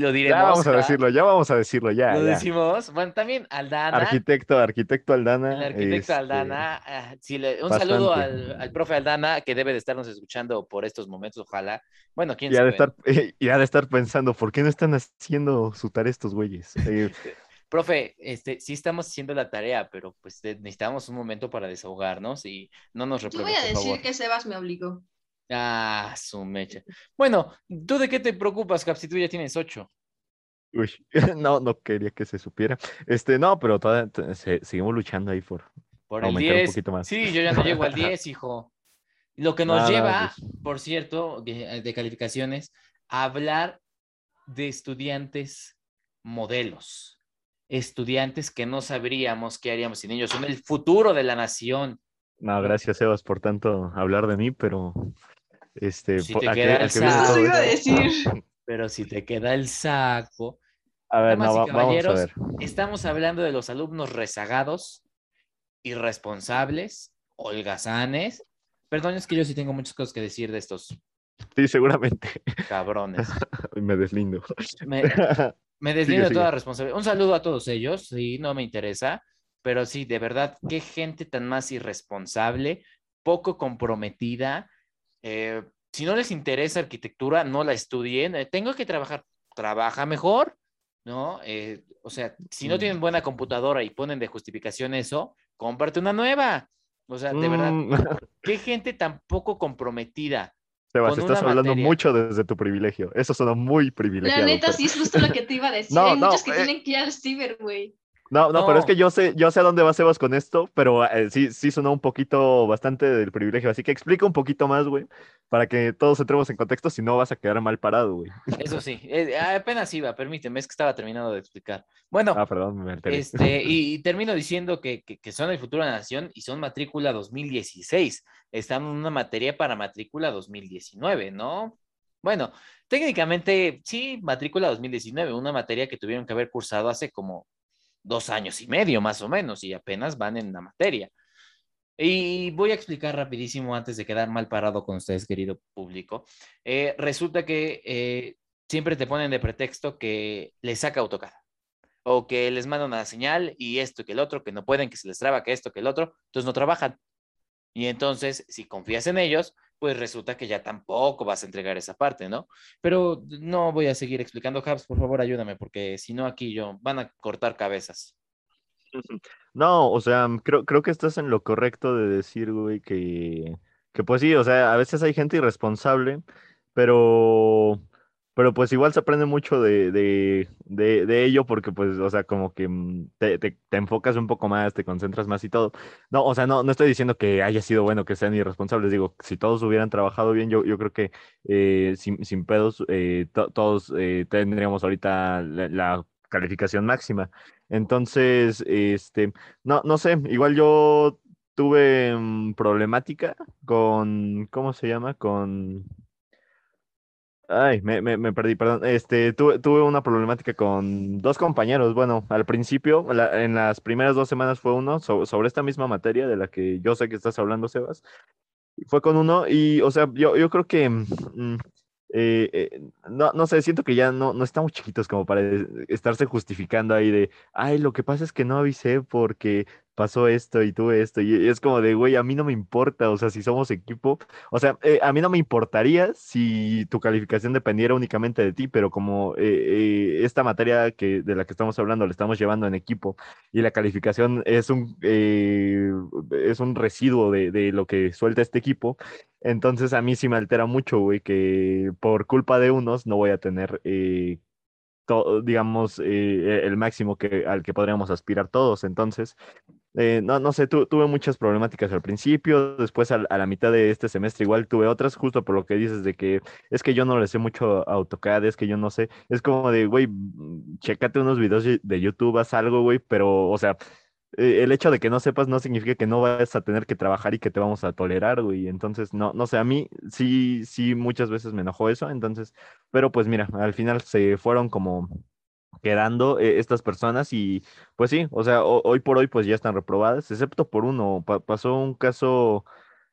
lo diremos. Ya vamos a decirlo, ya vamos a decirlo, ya. Lo ya. decimos. Bueno, también Aldana. Arquitecto, arquitecto Aldana. El arquitecto este, Aldana. ah, le- un saludo al, al profe Aldana, que debe de estarnos escuchando por estos momentos, ojalá. Bueno, quién Y ha, sabe. de estar, y ha de estar pensando, ¿por qué no están haciendo su tarea estos güeyes? Eh, Profe, este, sí estamos haciendo la tarea, pero pues necesitamos un momento para desahogarnos y no nos Yo repruebe, voy a por decir favor. que Sebas me obligó. Ah, su mecha. Bueno, ¿tú de qué te preocupas, Cap, si tú ya tienes ocho? uy, no, no quería que se supiera. Este, no, pero todavía se- seguimos luchando ahí por. Por el Aumentar un 10. poquito más. Sí, yo ya no llego al 10, hijo. Lo que nos Nada, lleva, pues. por cierto, de, de calificaciones, a hablar de estudiantes modelos. Estudiantes que no sabríamos qué haríamos sin ellos. Son el futuro de la nación. No, gracias, Sebas, por tanto hablar de mí, pero. Este, Si po- te ¿a queda el saco. iba decir. Pero si te queda el saco. A ver, no, va- vamos a ver. Estamos hablando de los alumnos rezagados, irresponsables, holgazanes. Perdón, es que yo sí tengo muchas cosas que decir de estos Sí, seguramente. cabrones. Me deslindo. Me, me deslindo de sigue. toda responsabilidad. Un saludo a todos ellos, sí, no me interesa, pero sí, de verdad, qué gente tan más irresponsable, poco comprometida. Eh, si no les interesa arquitectura, no la estudien. Eh, tengo que trabajar, trabaja mejor, ¿no? Eh, o sea, si no Mm. tienen buena computadora y ponen de justificación eso, cómprate una nueva. O sea, de verdad, Mm, qué gente tan poco comprometida. Sebas, con estás una hablando materia. mucho desde tu privilegio. Eso suena muy privilegiado. La neta, pero- sí es justo lo que te iba a decir. No, Hay no, muchos que eh. tienen que ir al ciber, güey. No, no, pero es que yo sé, yo sé a dónde va Sebas con esto, pero eh, sí, sí sonó un poquito bastante del privilegio. Así que explica un poquito más, güey, para que todos entremos en contexto, si no vas a quedar mal parado, güey. Eso sí, eh, apenas iba, permíteme, es que estaba terminando de explicar. Bueno, Ah, perdón, me. Este, y, y termino diciendo que, que- que son el futuro de la nación y son matrícula 2016. Están en una materia para matrícula 2019, ¿no? Bueno, técnicamente sí, matrícula 2019, una materia que tuvieron que haber cursado hace como dos años y medio más o menos y apenas van en la materia. Y voy a explicar rapidísimo antes de quedar mal parado con ustedes, querido público. Eh, resulta que eh, siempre te ponen de pretexto que les saca AutoCAD o que les manda una señal y esto que el otro, que no pueden, que se les traba, que esto, que el otro, entonces no trabajan. Y entonces, si confías en ellos, pues resulta que ya tampoco vas a entregar esa parte, ¿no? Pero no voy a seguir explicando, Habs, por favor, ayúdame, porque si no aquí yo van a cortar cabezas. No, o sea, creo, creo que estás en lo correcto de decir, güey, que, que pues sí, o sea, a veces hay gente irresponsable, pero, pero pues igual se aprende mucho de, de, de, ello porque pues, o sea, como que mm, te, te, enfocas un poco más, te concentras más y todo. No, o sea, no, no estoy diciendo que haya sido bueno que sean irresponsables, digo, si todos hubieran trabajado bien, yo, yo creo que eh, sin, sin pedos, eh, to- todos eh, tendríamos ahorita la, calificación máxima. Entonces, este, no, no sé, igual yo tuve mm, problemática con, ¿cómo se llama? Con, ay, me, me, me perdí, perdón. Este, tuve, tuve una problemática con dos compañeros. Bueno, al principio, la- en las primeras dos semanas fue uno so- sobre esta misma materia de la que yo sé que estás hablando, Sebas. Fue con uno y, o sea, yo, yo creo que, mm, eh, eh, no, no sé, siento que ya no, no estamos chiquitos como para eh, estarse justificando ahí de, ay, lo que pasa es que no avisé porque pasó esto y tuve esto. Y es como de, güey, a mí no me importa, o sea, si somos equipo, o sea, eh, a mí no me importaría si tu calificación dependiera únicamente de ti, pero como eh, eh, esta materia que, de la que estamos hablando la estamos llevando en equipo y la calificación es un, es un residuo de, de lo que suelta este equipo, entonces a mí sí me altera mucho, güey, que por culpa de unos no voy a tener, eh, digamos, el máximo que, al que podríamos aspirar todos. Entonces, eh, no, no sé, tuve muchas problemáticas al principio, después a, la mitad de este semestre igual tuve otras, justo por lo que dices de que es que yo no le sé mucho AutoCAD, es que yo no sé, es como de, güey, mm, chécate unos videos de YouTube, haz algo, güey, pero, o sea, eh, el hecho de que no sepas no significa que no vayas a tener que trabajar y que te vamos a tolerar, güey, entonces, no, no sé, a mí sí, sí, muchas veces me enojó eso, entonces, pero pues mira, al final se fueron como quedando eh, estas personas y pues sí, o sea, hoy por hoy pues ya están reprobadas, excepto por uno, pasó un caso,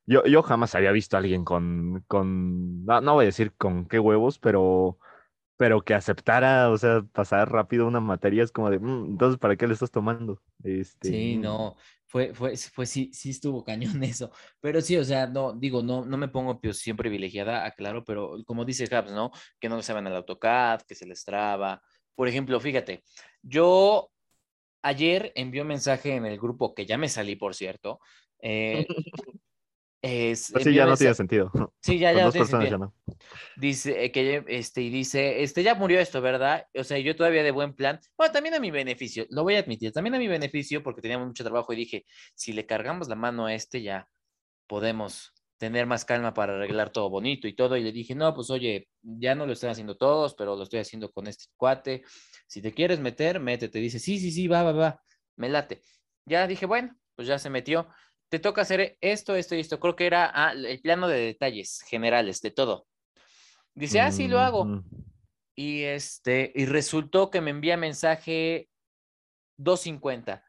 yo, yo jamás había visto a alguien con, con no, voy a decir con qué huevos, pero, pero que aceptara, o sea, pasar rápido una materia es como de, mm, entonces, ¿para qué le estás tomando? Este, sí, no, fue, fue, fue, sí, sí estuvo cañón eso, pero sí, o sea, no, digo, no, no me pongo posición privilegiada, aclaro, pero como dice Habs, ¿no? Que no saben el AutoCAD, que se les traba, por ejemplo, fíjate, yo ayer envié un mensaje en el grupo que ya me salí, por cierto. Eh, es, pues sí, ya no tiene sentido. Sí, ya, ya no tiene sentido. Dice eh, que este y dice, este ya murió esto, ¿verdad? O sea, yo todavía de buen plan. Bueno, también a mi beneficio, lo voy a admitir, también a mi beneficio porque teníamos mucho trabajo y dije, si le cargamos la mano a este ya podemos tener más calma para arreglar todo bonito y todo. Y le dije, no, pues oye, ya no lo estoy haciendo todos, pero lo estoy haciendo con este cuate. Si te quieres meter, métete. Dice, sí, sí, sí, va, va, va, me late. Ya dije, bueno, pues ya se metió. Te toca hacer esto, esto y esto. Creo que era ah, el plano de detalles generales de todo. Dice, ah, sí, lo hago. Y este, y resultó que me envía mensaje 250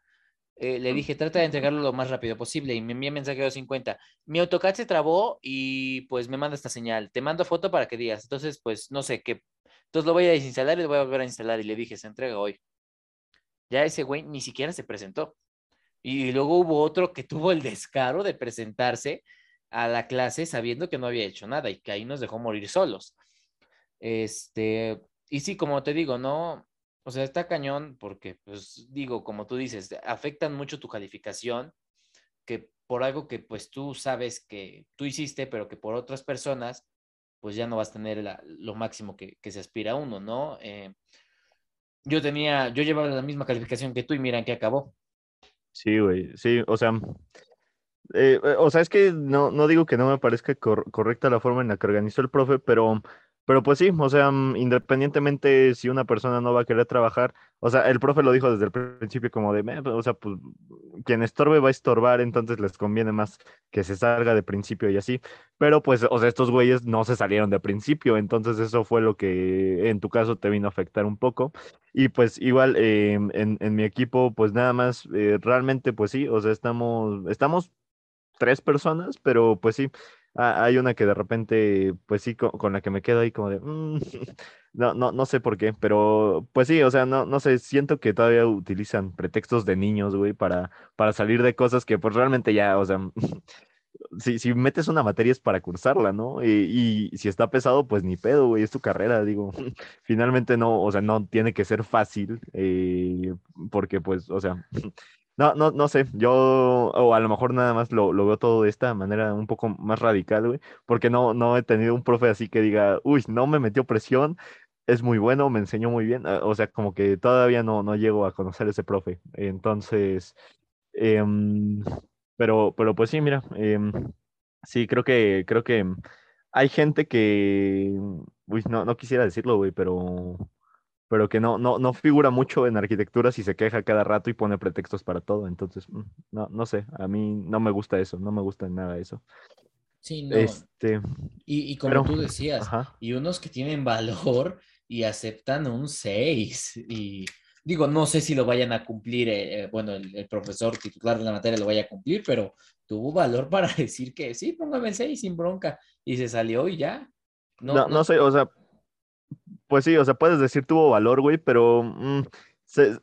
eh, le dije, trata de entregarlo lo más rápido posible y me envía mensaje de 250. Mi AutoCAD se trabó y pues me manda esta señal. Te mando foto para que digas. Entonces, pues no sé qué. Entonces lo voy a desinstalar y lo voy a volver a instalar y le dije, se entrega hoy. Ya ese güey ni siquiera se presentó. Y luego hubo otro que tuvo el descaro de presentarse a la clase sabiendo que no había hecho nada y que ahí nos dejó morir solos. Este, y sí, como te digo, no, o sea, está cañón porque, pues digo, como tú dices, afectan mucho tu calificación, que por algo que pues tú sabes que tú hiciste, pero que por otras personas, pues ya no vas a tener lo máximo que, se aspira a uno, ¿no? Eh, yo tenía, yo llevaba la misma calificación que tú y mira en acabó. Sí, güey, sí, o sea, eh, eh, o sea, es que no, no digo que no me parezca correcta la forma en la que organizó el profe, pero pero pues sí, o sea, mm, independientemente si una persona no va a querer trabajar, o sea, el profe lo dijo desde el principio como de, o sea, pues quien estorbe va a estorbar, entonces les conviene más que se salga de principio y así. Pero pues, o sea, estos güeyes no se salieron de principio, entonces eso fue lo que en tu caso te vino a afectar un poco. Y pues igual em, en, en, mi equipo, pues nada más, eh, realmente pues sí, o sea, estamos, estamos tres personas, pero pues sí Ah, hay una que de repente, pues sí, con, la que me quedo ahí como de, mm, no, no, no sé por qué, pero pues sí, o sea, no, no sé, siento que todavía utilizan pretextos de niños, güey, para, para salir de cosas que pues realmente ya, o sea, si, si metes una materia es para cursarla, ¿no? Y, y si está pesado, pues ni pedo, güey, es tu carrera, digo, finalmente no, o sea, no tiene que ser fácil, eh, porque pues, o sea... No, no, no sé, yo, o a lo mejor nada más lo, veo todo de esta manera un poco más radical, güey, porque no, no he tenido un profe así que diga, uy, no me metió presión, es muy bueno, me enseñó muy bien, ah, o sea, como que todavía no, no llego a conocer ese profe, entonces, em, pero, pero pues sí, mira, em, sí, creo que, creo que hay gente que, uy, no, no quisiera decirlo, güey, pero pero que no, no, no figura mucho en arquitectura si se queja cada rato y pone pretextos para todo. Entonces, mm, no, no sé, a mí no me gusta eso, no me gusta nada eso. Sí, no. Este, y, como tú decías, y unos que tienen valor y aceptan un 6. Y digo, no sé si lo vayan a cumplir, eh, eh, bueno, el, profesor titular de la materia lo vaya a cumplir, pero tuvo valor para decir que sí, póngame el 6 sin bronca. Y se salió y ya. no, no sé, o sea, pues sí, o sea, puedes decir tuvo valor, güey, pero mm,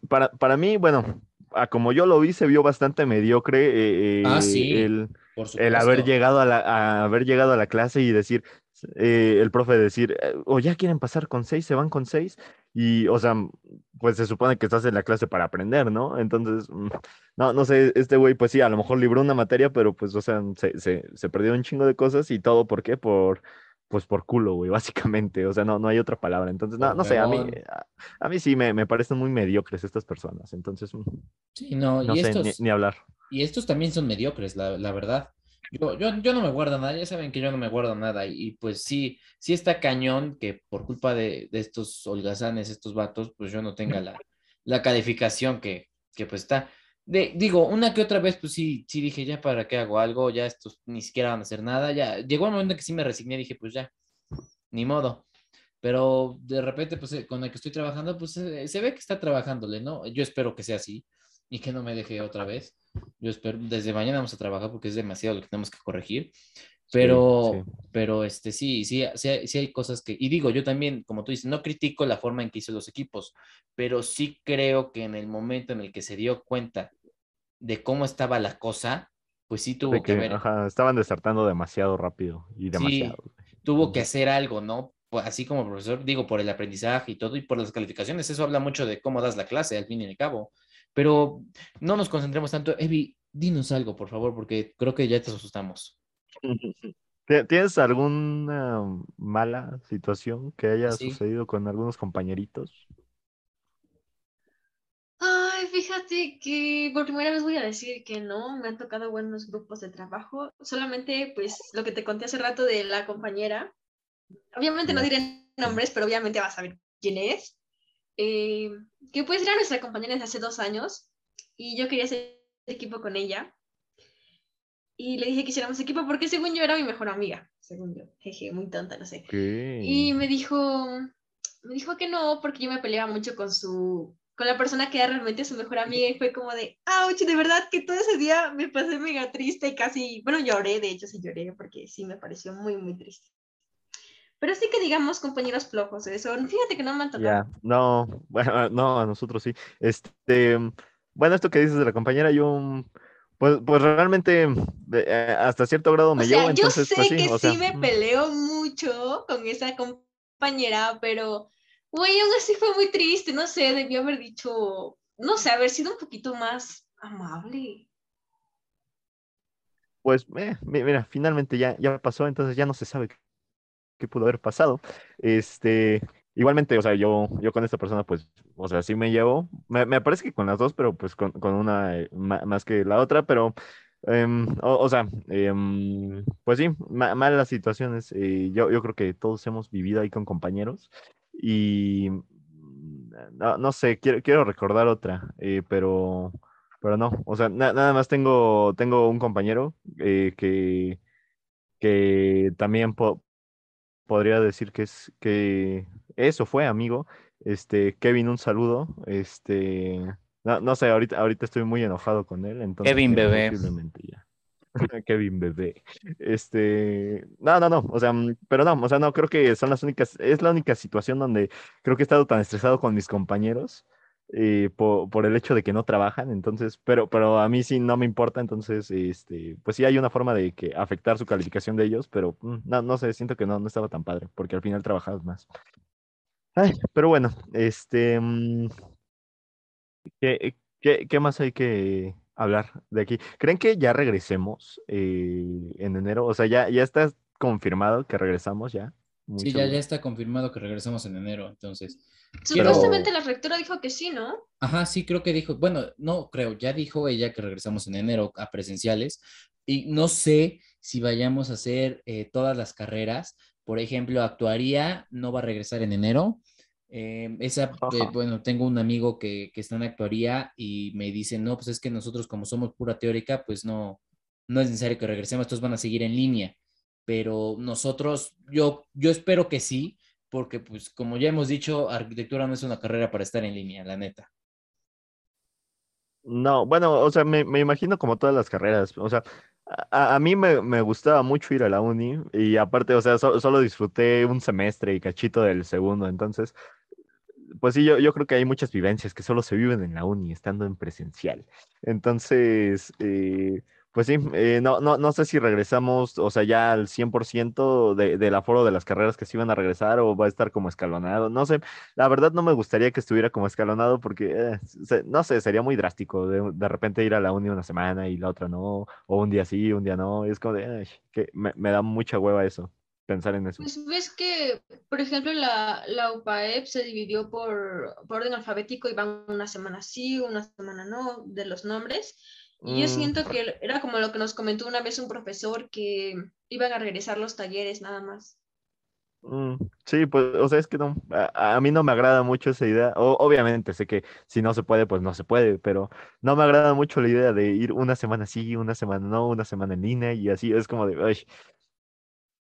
para, para mí, bueno, a como yo lo vi, se vio bastante mediocre eh, ah, sí, el, el, haber llegado a, la, haber llegado a la clase y decir, eh, el profe decir, eh, o ya quieren pasar con seis, se van con seis, y, o sea, pues se supone que estás en la clase para aprender, ¿no? Entonces, mm, no, no sé, este güey, pues sí, a lo mejor libró una materia, pero pues, o sea, se, se, se perdió un chingo de cosas y todo, ¿por qué? Por pues por culo, güey, básicamente. O sea, no, no hay otra palabra. Entonces, no, no sé, a mí, a, a mí sí me, me, parecen muy mediocres estas personas. Entonces, mm, sí, no, no y sé estos, ni, ni, hablar. Y estos también son mediocres, la, la verdad. Yo, yo, yo, no me guardo nada, ya saben que yo no me guardo nada. Y, y pues sí, sí está cañón que por culpa de, de, estos holgazanes, estos vatos, pues yo no tenga la, la calificación que, que pues está. De, digo, una que otra vez, pues sí, sí dije, ya para qué hago algo, ya estos ni siquiera van a hacer nada, ya llegó el momento en que sí me resigné, dije, pues ya, ni modo. Pero de repente, pues eh, con el que estoy trabajando, pues se, se ve que está trabajándole, ¿no? Yo espero que sea así y que no me deje otra vez. Yo espero, desde mañana vamos a trabajar porque es demasiado lo que tenemos que corregir. Pero, sí, sí. pero este, sí, sí, sí, sí hay cosas que, y digo, yo también, como tú dices, no critico la forma en que hizo los equipos, pero sí creo que en el momento en el que se dio cuenta de cómo estaba la cosa, pues sí tuvo de que, que, ver. Ajá, estaban desertando demasiado rápido y demasiado. Sí, tuvo que hacer algo, ¿no? Pues así como profesor, digo, por el aprendizaje y todo, y por las calificaciones, eso habla mucho de cómo das la clase, al fin y al cabo. Pero no nos concentremos tanto. Evi, dinos algo, por favor, porque creo que ya te asustamos. ¿Tienes alguna mala situación que haya ¿Sí? sucedido con algunos compañeritos? Ay, fíjate que por primera vez voy a decir que no, me han tocado buenos grupos de trabajo. Solamente, pues, lo que te conté hace rato de la compañera. Obviamente no diré nombres, pero obviamente vas a saber quién es. Eh, que pues era nuestra compañera desde hace dos años y yo quería hacer equipo con ella. Y le dije que hiciéramos equipo porque según yo era mi mejor amiga, según yo. Jeje, muy tonta, no sé. Y me dijo, me dijo que no porque yo me peleaba mucho con su, con la persona que era realmente su mejor amiga y fue como de, ouch, de verdad que todo ese día me pasé mega triste y casi, bueno, lloré, de hecho sí lloré porque sí me pareció muy, muy triste. Pero sí que digamos compañeros flojos, eso. Fíjate que no me han tocado. Yeah. no, bueno, no, a nosotros sí. Este, bueno, esto que dices de la compañera, yo, pues, pues realmente eh, hasta cierto grado me o sea, llevo. Entonces, yo sé pues, sí, que o sea, sí me peleo mucho con esa compañera, pero, güey, aún así fue muy triste, no sé, debió haber dicho, no sé, haber sido un poquito más amable. Pues, eh, mira, finalmente ya, ya pasó, entonces ya no se sabe qué pudo haber pasado. Este, igualmente, o sea, yo, yo con esta persona, pues, o sea, sí me llevo, me, me parece que con las dos, pero pues con, con una eh, más que la otra, pero, eh, o, o, sea, eh, pues sí, ma malas situaciones. Eh, yo, yo creo que todos hemos vivido ahí con compañeros y no, no sé, quiero, quiero recordar otra, eh, pero, pero no, o sea, na nada más tengo, tengo un compañero eh, que, que también po podría decir que es que eso fue, amigo. Este, Kevin, un saludo. Este, no, no sé, ahorita, ahorita estoy muy enojado con él. Entonces, Kevin bebé. Ya. Kevin bebé. Este, no, no, no, o sea, pero no, o sea, no, creo que son las únicas, es la única situación donde creo que he estado tan estresado con mis compañeros eh, por, el hecho de que no trabajan, entonces, pero, pero a mí sí no me importa, entonces, este, pues sí hay una forma de que afectar su calificación de ellos, pero mm, no, no sé, siento que no, no estaba tan padre, porque al final trabajabas más. Pero bueno, este, mm, ¿qué, qué, qué más hay que hablar de aquí? ¿Creen que ya regresemos eh, en enero? O sea, ya, ya está confirmado que regresamos ya. Mucho sí, ya, ya está confirmado que regresamos en enero, entonces. Supuestamente Pero... la rectora dijo que sí, ¿no? Ajá, sí, creo que dijo, bueno, no creo, ya dijo ella que regresamos en enero a presenciales y no sé si vayamos a hacer eh, todas las carreras. Por ejemplo, actuaría, no va a regresar en enero. Eh, esa, eh, bueno, tengo un amigo que, que está en actuaría y me dice, no, pues es que nosotros como somos pura teórica, pues no, no es necesario que regresemos, estos van a seguir en línea pero nosotros, yo, yo espero que sí, porque pues como ya hemos dicho, arquitectura no es una carrera para estar en línea, la neta. No, bueno, o sea, me, me imagino como todas las carreras, o sea, a, a mí me, me, gustaba mucho ir a la uni y aparte, o sea, so, solo disfruté un semestre y cachito del segundo, entonces, pues sí, yo, yo creo que hay muchas vivencias que solo se viven en la uni, estando en presencial. Entonces, eh, pues sí, eh, no, no, no sé si regresamos, o sea, ya al 100% de, del aforo de las carreras que se iban a regresar o va a estar como escalonado. No sé, la verdad no me gustaría que estuviera como escalonado porque, eh, no sé, sería muy drástico de, de, repente ir a la uni una semana y la otra no, o un día sí, un día no. Es como de, que me, me, da mucha hueva eso. pensar en eso. Pues ves que, por ejemplo, la, la UPAEP se dividió por, por orden alfabético y van una semana sí, una semana no, de los nombres. Y yo Mm. siento que era como lo que nos comentó una vez un profesor que iban a regresar los talleres nada más. Mm, sí, pues, o sea, es que no, a, a mí no me agrada mucho esa idea. O- obviamente, sé que si no se puede, pues no se puede, pero no me agrada mucho la idea de ir una semana sí, una semana no, una semana en línea y así. Es como de, "Ay".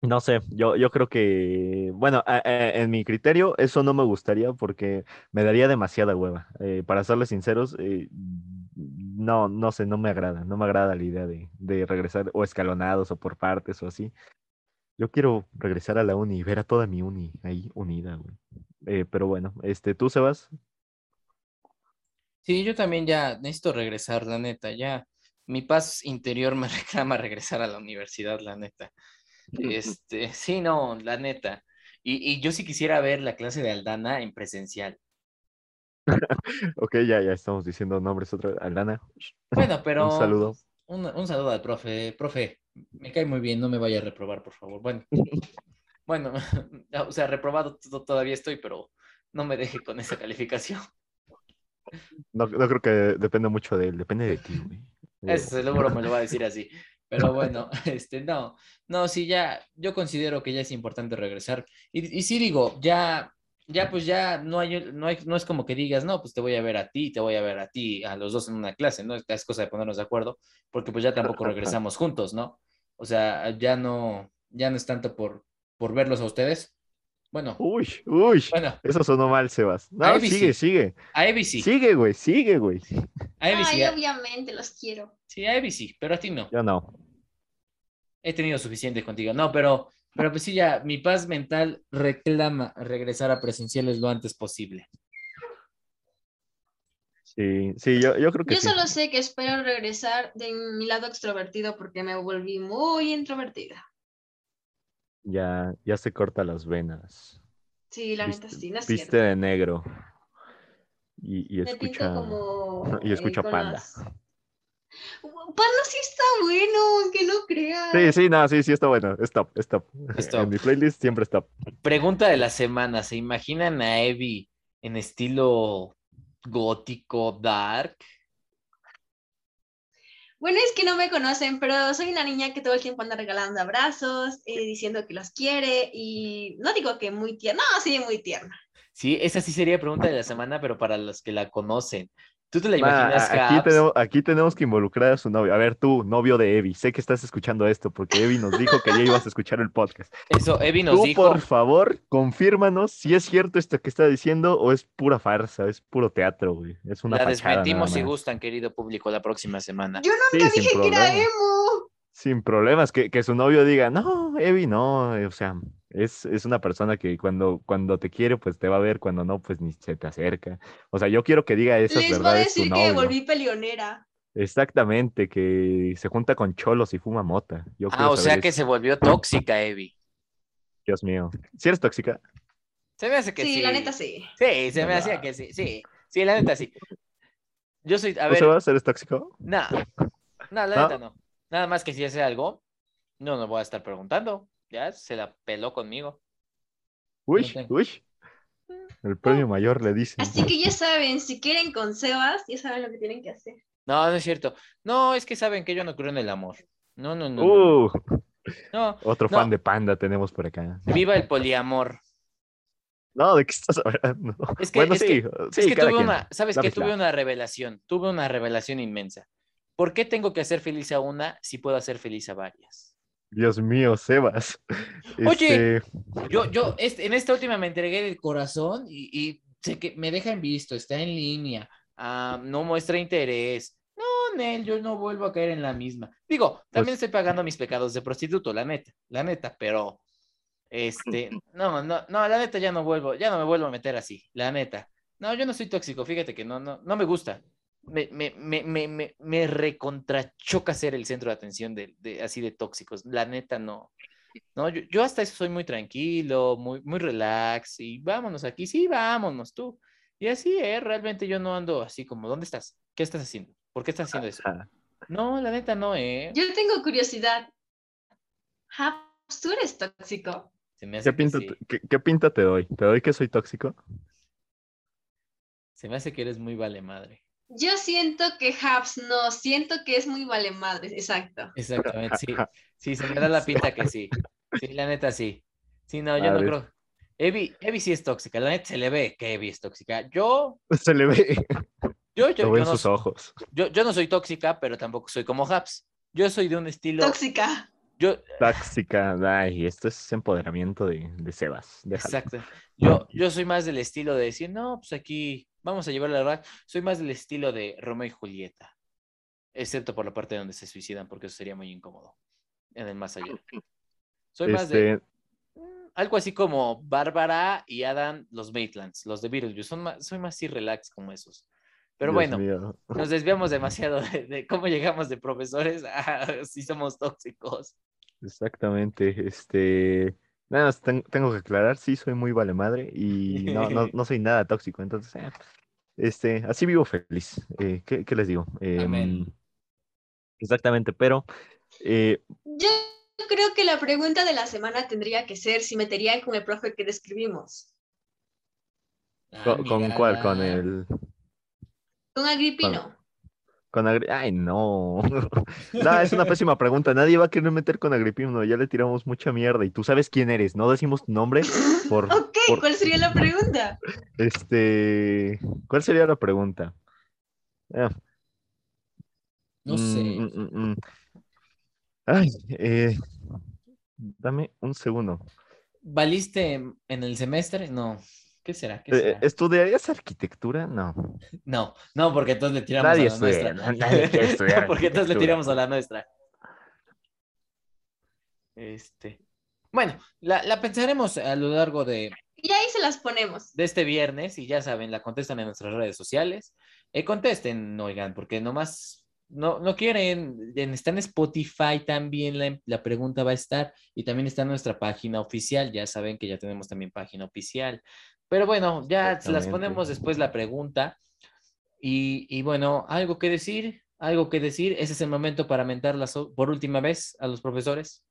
no sé, yo, yo creo que, bueno, a- a- en mi criterio, eso no me gustaría porque me daría demasiada hueva. Eh, para serles sinceros, eh, no, no sé, no me agrada, no me agrada la idea de, de regresar o escalonados o por partes o así. Yo quiero regresar a la uni y ver a toda mi uni ahí unida, güey. Eh, pero bueno, este, ¿tú, Sebas? Sí, yo también ya necesito regresar, la neta, ya. Mi paz interior me reclama regresar a la universidad, la neta. Este, sí, no, la neta. Y, y yo sí quisiera ver la clase de Aldana en presencial. Ok, ya, ya estamos diciendo nombres otra vez. Aldana, Bueno, pero un saludo. Un, un saludo al profe. Profe, me cae muy bien, no me vaya a reprobar, por favor. Bueno, bueno, o sea, reprobado to- todavía estoy, pero no me deje con esa calificación. No, no creo que dependa mucho de él, depende de ti, güey. Eso seguro me lo va a decir así. Pero bueno, este, no, no, sí, ya, yo considero que ya es importante regresar. Y, y sí digo, ya, ya, pues ya no hay, no hay, no es como que digas, no, pues te voy a ver a ti, te voy a ver a ti, a los dos en una clase, ¿no? Es cosa de ponernos de acuerdo, porque pues ya tampoco regresamos juntos, ¿no? O sea, ya no, ya no es tanto por, por verlos a ustedes. Bueno, Uy, uy, bueno, eso sonó mal, Sebas. No, sigue, sí. sigue. a Evi sí, Sigue, güey, sigue, güey. a Evi sí, Ay, a- obviamente, los quiero. sí, a Evi sí, pero a ti no. Yo no. he tenido suficiente contigo. No, pero, pero pues sí, ya, mi paz mental reclama regresar a presenciales lo antes posible. Sí, sí, yo, yo creo que Yo sí. solo sé que espero regresar de mi lado extrovertido porque me volví muy introvertida. Ya, ya se corta las venas. Sí, la Viste, neta sí, no es viste cierto. de negro. Y, y Me pinto escucha. como, y escucha eh, Panda. las- Panda sí está bueno, que no creas. Sí, sí, no, sí, sí, está bueno. Stop, stop. Stop. En mi playlist siempre stop. Pregunta de la semana: ¿se imaginan a Evi en estilo gótico, dark? Bueno, es que no me conocen, pero soy una niña que todo el tiempo anda regalando abrazos, eh, diciendo que los quiere y no digo que muy tierna, no, sí, muy tierna. Sí, esa sí sería pregunta de la semana, pero para los que la conocen. ¿Tú te la Ma, imaginas, a- aquí, tenemos, aquí tenemos que involucrar a su novio. A ver, tú, novio de Evi, sé que estás escuchando esto porque Evi nos dijo que ya ibas a escuchar el podcast. Eso, Evi nos Tú, dijo. por favor, confírmanos si es cierto esto que está diciendo o es pura farsa, es puro teatro, güey. Es una La fachada desmentimos si gustan, querido público, la próxima semana. Yo Sí, nunca sin dije que era emo. Sin problemas, que, que su novio diga, no, Evi, no, o sea, es, es una persona que cuando, cuando te quiere, pues te va a ver, cuando no, pues ni se te acerca. O sea, yo quiero que diga esas Les voy a verdades decir que novio. volví peleonera. Exactamente, que se junta con cholos y fuma mota. Yo Ah, o sea que se volvió tóxica, Evi. Dios mío. Si eres tóxica? Se me hace que Sí, sí. la neta sí. Sí, se me ¿Verdad? hacía que sí, sí. Sí, la neta sí. Yo soy, a ¿Tú, ver, Sebas, eres tóxico? no, no, la ¿No? neta no. Nada más que si hace algo, no nos voy a estar preguntando. Ya se la peló conmigo. Uy, No uy. El premio mayor le dicen. Así que ya saben, si quieren con Sebas, ya saben lo que tienen que hacer. No, no es cierto. No, es que saben que yo no creo en el amor. No, no, no. Uh, No, otro No. fan de Panda tenemos por acá. viva el poliamor. No, ¿de qué estás hablando? Es que- bueno, es sí, que- sí, es que cada tuve quien. una, ¿sabes qué? Tuve una revelación, tuve una revelación inmensa. ¿Por qué tengo que hacer feliz a una si puedo hacer feliz a varias? Dios mío, Sebas. Oye. Este, Yo, yo, este, en esta última me entregué del corazón y, y sé que me deja en visto, está en línea, ah, no muestra interés. No, Nel, yo no vuelvo a caer en la misma. Digo, también Pues- estoy pagando mis pecados de prostituto, la neta, la neta, pero este, no, no, no, la neta ya no vuelvo, ya no me vuelvo a meter así, la neta. No, yo no soy tóxico, fíjate que no, no, no me gusta. Me, me, me, me, me, me recontrachoca ser el centro de atención de, de- así de tóxicos. La neta no. No, yo, yo hasta eso soy muy tranquilo, muy, muy relax y vámonos aquí, sí, vámonos tú. Y así, ¿eh? Realmente yo no ando así como, ¿dónde estás? ¿Qué estás haciendo? ¿Por qué estás haciendo eso? ajá. No, la neta no, ¿eh? Yo tengo curiosidad. Japs, ¿tú eres tóxico? Se me hace ¿Qué que pinta, sí. te- qué- qué pinta te doy? ¿Te doy que soy tóxico? Se me hace que eres muy vale madre. Yo siento que Habs no, siento que es muy vale madre, exacto. Exactamente, sí. Sí, se me da la pinta que sí. Sí, la neta sí. Sí, no, yo no creo. Evi, Evi sí es tóxica. La neta se le ve que Evi es tóxica. Yo, Se le ve, yo, yo, yo en no, sus ojos. yo, yo no soy tóxica, pero tampoco soy como Haps. Yo soy de un estilo. Tóxica. Yo, Tóxica, ay, esto es empoderamiento de, de Sebas. déjalo. exacto. Yo, yo soy más del estilo de decir, no, pues aquí vamos a llevar la verdad. Soy más del estilo de Romeo y Julieta. Excepto por la parte donde se suicidan, porque eso sería muy incómodo. En el más allá. Soy más de. Este, Mm, Algo así como Bárbara y Adam, los Maitlands, los de Beetlejuice. Son más, soy más así relax como esos. Pero Dios bueno, mío. nos desviamos demasiado de, de cómo llegamos de profesores a si somos tóxicos. Exactamente, este, nada más ten- tengo que aclarar, sí soy muy vale madre y no, no, no soy nada tóxico, entonces, eh, este, así vivo feliz, eh, ¿qué, qué les digo? Amén. Em, exactamente, pero, eh, Yo creo que la pregunta de la semana tendría que ser si meterían con el profe que describimos. Ah, ¿con, con cuál? Con el, Con Agripino. Con Agri- ay, no, no, es una pésima pregunta, nadie va a querer meter con Agripino, ya le tiramos mucha mierda y tú sabes quién eres, no decimos tu nombre por, Ok, por- ¿cuál sería la pregunta? este, ¿cuál sería la pregunta? Ah, No Mm, sé. mm, mm, mm. Ay, eh, dame un segundo. ¿Valiste en el semestre? No. ¿Qué será? ¿Qué Eh, será? ¿Estudiarías arquitectura? No. No, no, porque entonces le tiramos Nadie a la estudia, nuestra. nadie quiere estudiar porque entonces le tiramos a la nuestra. Este. Bueno, la, la pensaremos a lo largo de, Y ahí se las ponemos. de este viernes y ya saben, la contestan en nuestras redes sociales. Eh, contesten, oigan, porque nomás no, no quieren, en- está en Spotify también la, la pregunta va a estar y también está en nuestra página oficial, ya saben que ya tenemos también página oficial. Pero bueno, ya se las ponemos después la pregunta y, y bueno, algo que decir, algo que decir, ese es el momento para mentarlas o- por última vez a los profesores.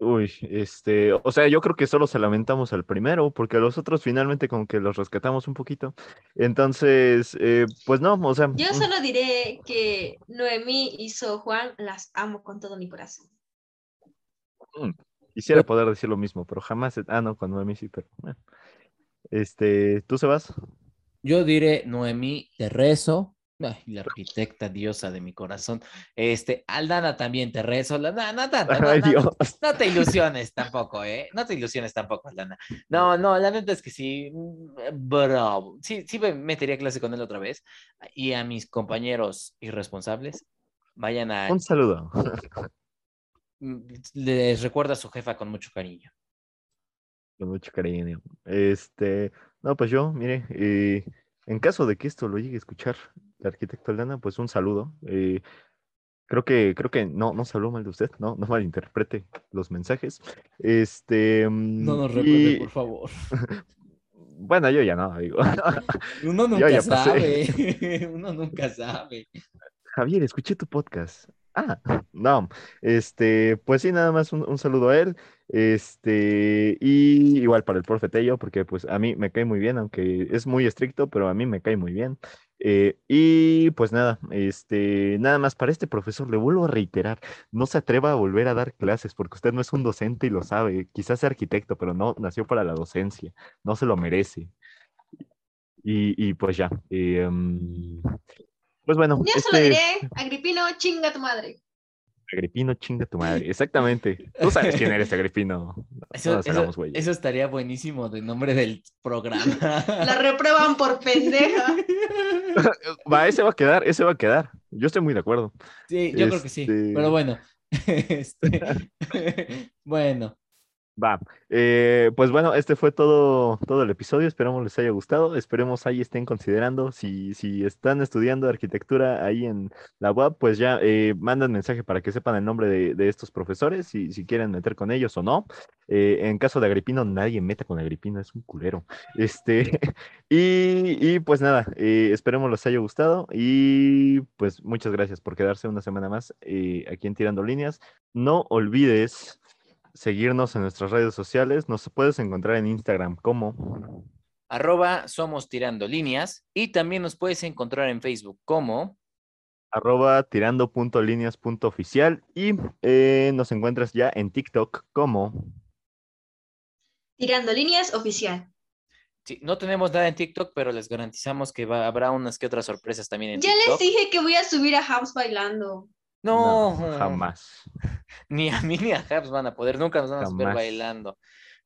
Uy, este, o sea, yo creo que solo se lamentamos al primero, porque a los otros finalmente como que los rescatamos un poquito. Entonces, eh, pues no, o sea, Yo mm, solo diré que Noemí y So Juan las amo con todo mi corazón. quisiera poder decir lo mismo, pero jamás, ah, no, con Noemi sí, pero bueno. Este, ¿tú se vas? Yo diré Noemí, te rezo. Ay, la arquitecta diosa de mi corazón. Este, Aldana también te rezo. La- No, no tanto, no, Ay, no, Dios. no te ilusiones tampoco, ¿eh? No te ilusiones tampoco, Aldana. No, no, la neta es que sí, mm, bravo. Sí, sí me metería clase con él otra vez. Y a mis compañeros irresponsables, vayan a... Un saludo. mm, Les recuerda a su jefa con mucho cariño. Con mucho cariño. Este, no, pues yo, mire, eh, en caso de que esto lo llegue a escuchar la arquitecta Aldana, pues un saludo. eh, creo que, creo que no, no se habló mal de usted, no, no malinterprete los mensajes. Este, No nos mm, recuerde, y- por favor. bueno, yo ya no, digo. Uno nunca sabe. Uno nunca sabe. Javier, escuché tu podcast. Ah, no, este, pues sí, nada más un, saludo a él. Este, y igual para el profe Tello, porque pues a mí me cae muy bien, aunque es muy estricto, pero a mí me cae muy bien. Eh, y pues nada, este, nada más para este profesor, le vuelvo a reiterar, no se atreva a volver a dar clases, porque usted no es un docente y lo sabe, quizás sea arquitecto, pero no nació para la docencia, no se lo merece. Y, y pues ya, eh, mm, pues bueno, Yo solo este- diré, Agripino, chinga tu madre. Agripino, chinga tu madre. Exactamente. Tú sabes quién eres, Agripino. Eso estaría buenísimo de nombre del programa. La reprueban por pendeja. Va, ese va a quedar, ese va a quedar. Yo estoy muy de acuerdo. Sí, yo creo que sí. Este- Pero bueno. Este, bueno, Va. Eh, pues bueno, este fue todo, todo el episodio. Esperamos les haya gustado. Esperemos ahí estén considerando. Si, si están estudiando arquitectura ahí en la web, pues ya eh, mandan mensaje para que sepan el nombre de, de estos profesores, si, si quieren meter con ellos o no. Eh, en caso de Agripino, nadie meta con Agripino, es un culero. Este, y, y pues nada, esperemos les haya gustado. Y pues muchas gracias por quedarse una semana más aquí en Tirando Líneas. No olvides seguirnos en nuestras redes sociales. Nos puedes encontrar en Instagram como arroba somos tirando líneas y también nos puedes encontrar en Facebook como arroba tirando.líneas.oficial y eh, nos encuentras ya en TikTok como Tirando líneas oficial. Sí, no tenemos nada en TikTok, pero les garantizamos que va- habrá unas que otras sorpresas también en Ya TikTok. les dije que voy a subir a House bailando. No, jamás. ni a mí ni a Habs van a poder, nunca nos van a Jamás. bailando.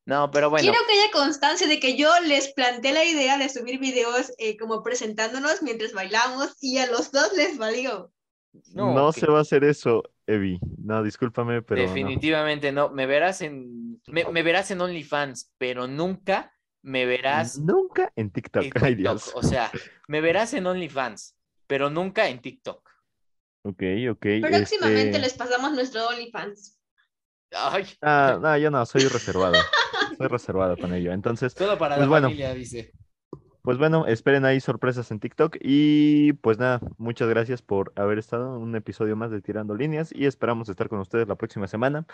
No, pero bueno, Quiero que haya constancia de que yo les planteé la idea de subir videos eh, como presentándonos mientras bailamos y a los dos les valió. no, se va a hacer eso, Evi. No, discúlpame, pero definitivamente no. Me verás en, me, me verás en OnlyFans, pero nunca me verás Nunca en TikTok. en Ay, TikTok. Dios. O sea, me verás en OnlyFans, pero nunca en TikTok. Ok, ok. Próximamente este, les pasamos nuestro OnlyFans. Ay, Ah, no, yo no, soy reservado. soy reservado con ello. Entonces, solo para Pues la bueno. familia, dice. pues bueno, esperen ahí sorpresas en TikTok. Y pues nada, muchas gracias por haber estado en un episodio más de Tirando Líneas. Y esperamos estar con ustedes la próxima semana.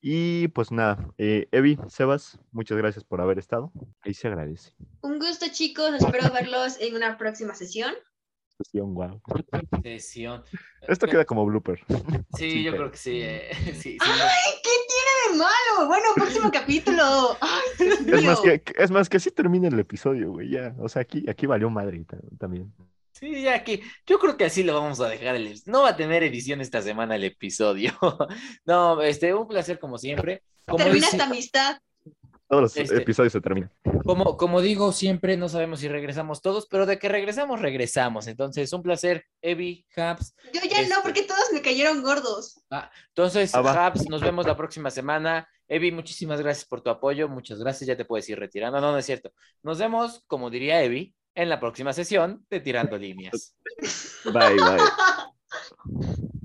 Y pues nada, eh, Evi, Sebas, muchas gracias por haber estado. Ahí se agradece. Un gusto chicos, espero verlos en una próxima sesión. Sesión, guau. Sesión. Esto queda como blooper. Sí, yo creo que sí. eh, sí, sí. ¡Ay, qué tiene de malo! Bueno, próximo capítulo. ¡Ay, Dios Es más, que, es más que así termina el episodio, güey. Ya, o sea, aquí, aquí valió madre ta- también. Sí, ya que yo creo que así lo vamos a dejar. El, no va a tener edición esta semana el episodio. No, este, un placer como siempre. Como, Termina dice- esta amistad. Todos los Este- episodios se terminan. como, como digo siempre, no sabemos si regresamos todos, pero de que regresamos, regresamos. Entonces, un placer, Evi, Habs. Yo ya Este- no, porque todos me cayeron gordos. Entonces, Ah. Habs, nos vemos la próxima semana. Evi, muchísimas gracias por tu apoyo. Muchas gracias. Ya te puedes ir retirando. No, no es cierto. Nos vemos, como diría Evi, en la próxima sesión de Tirando Líneas. Bye, bye.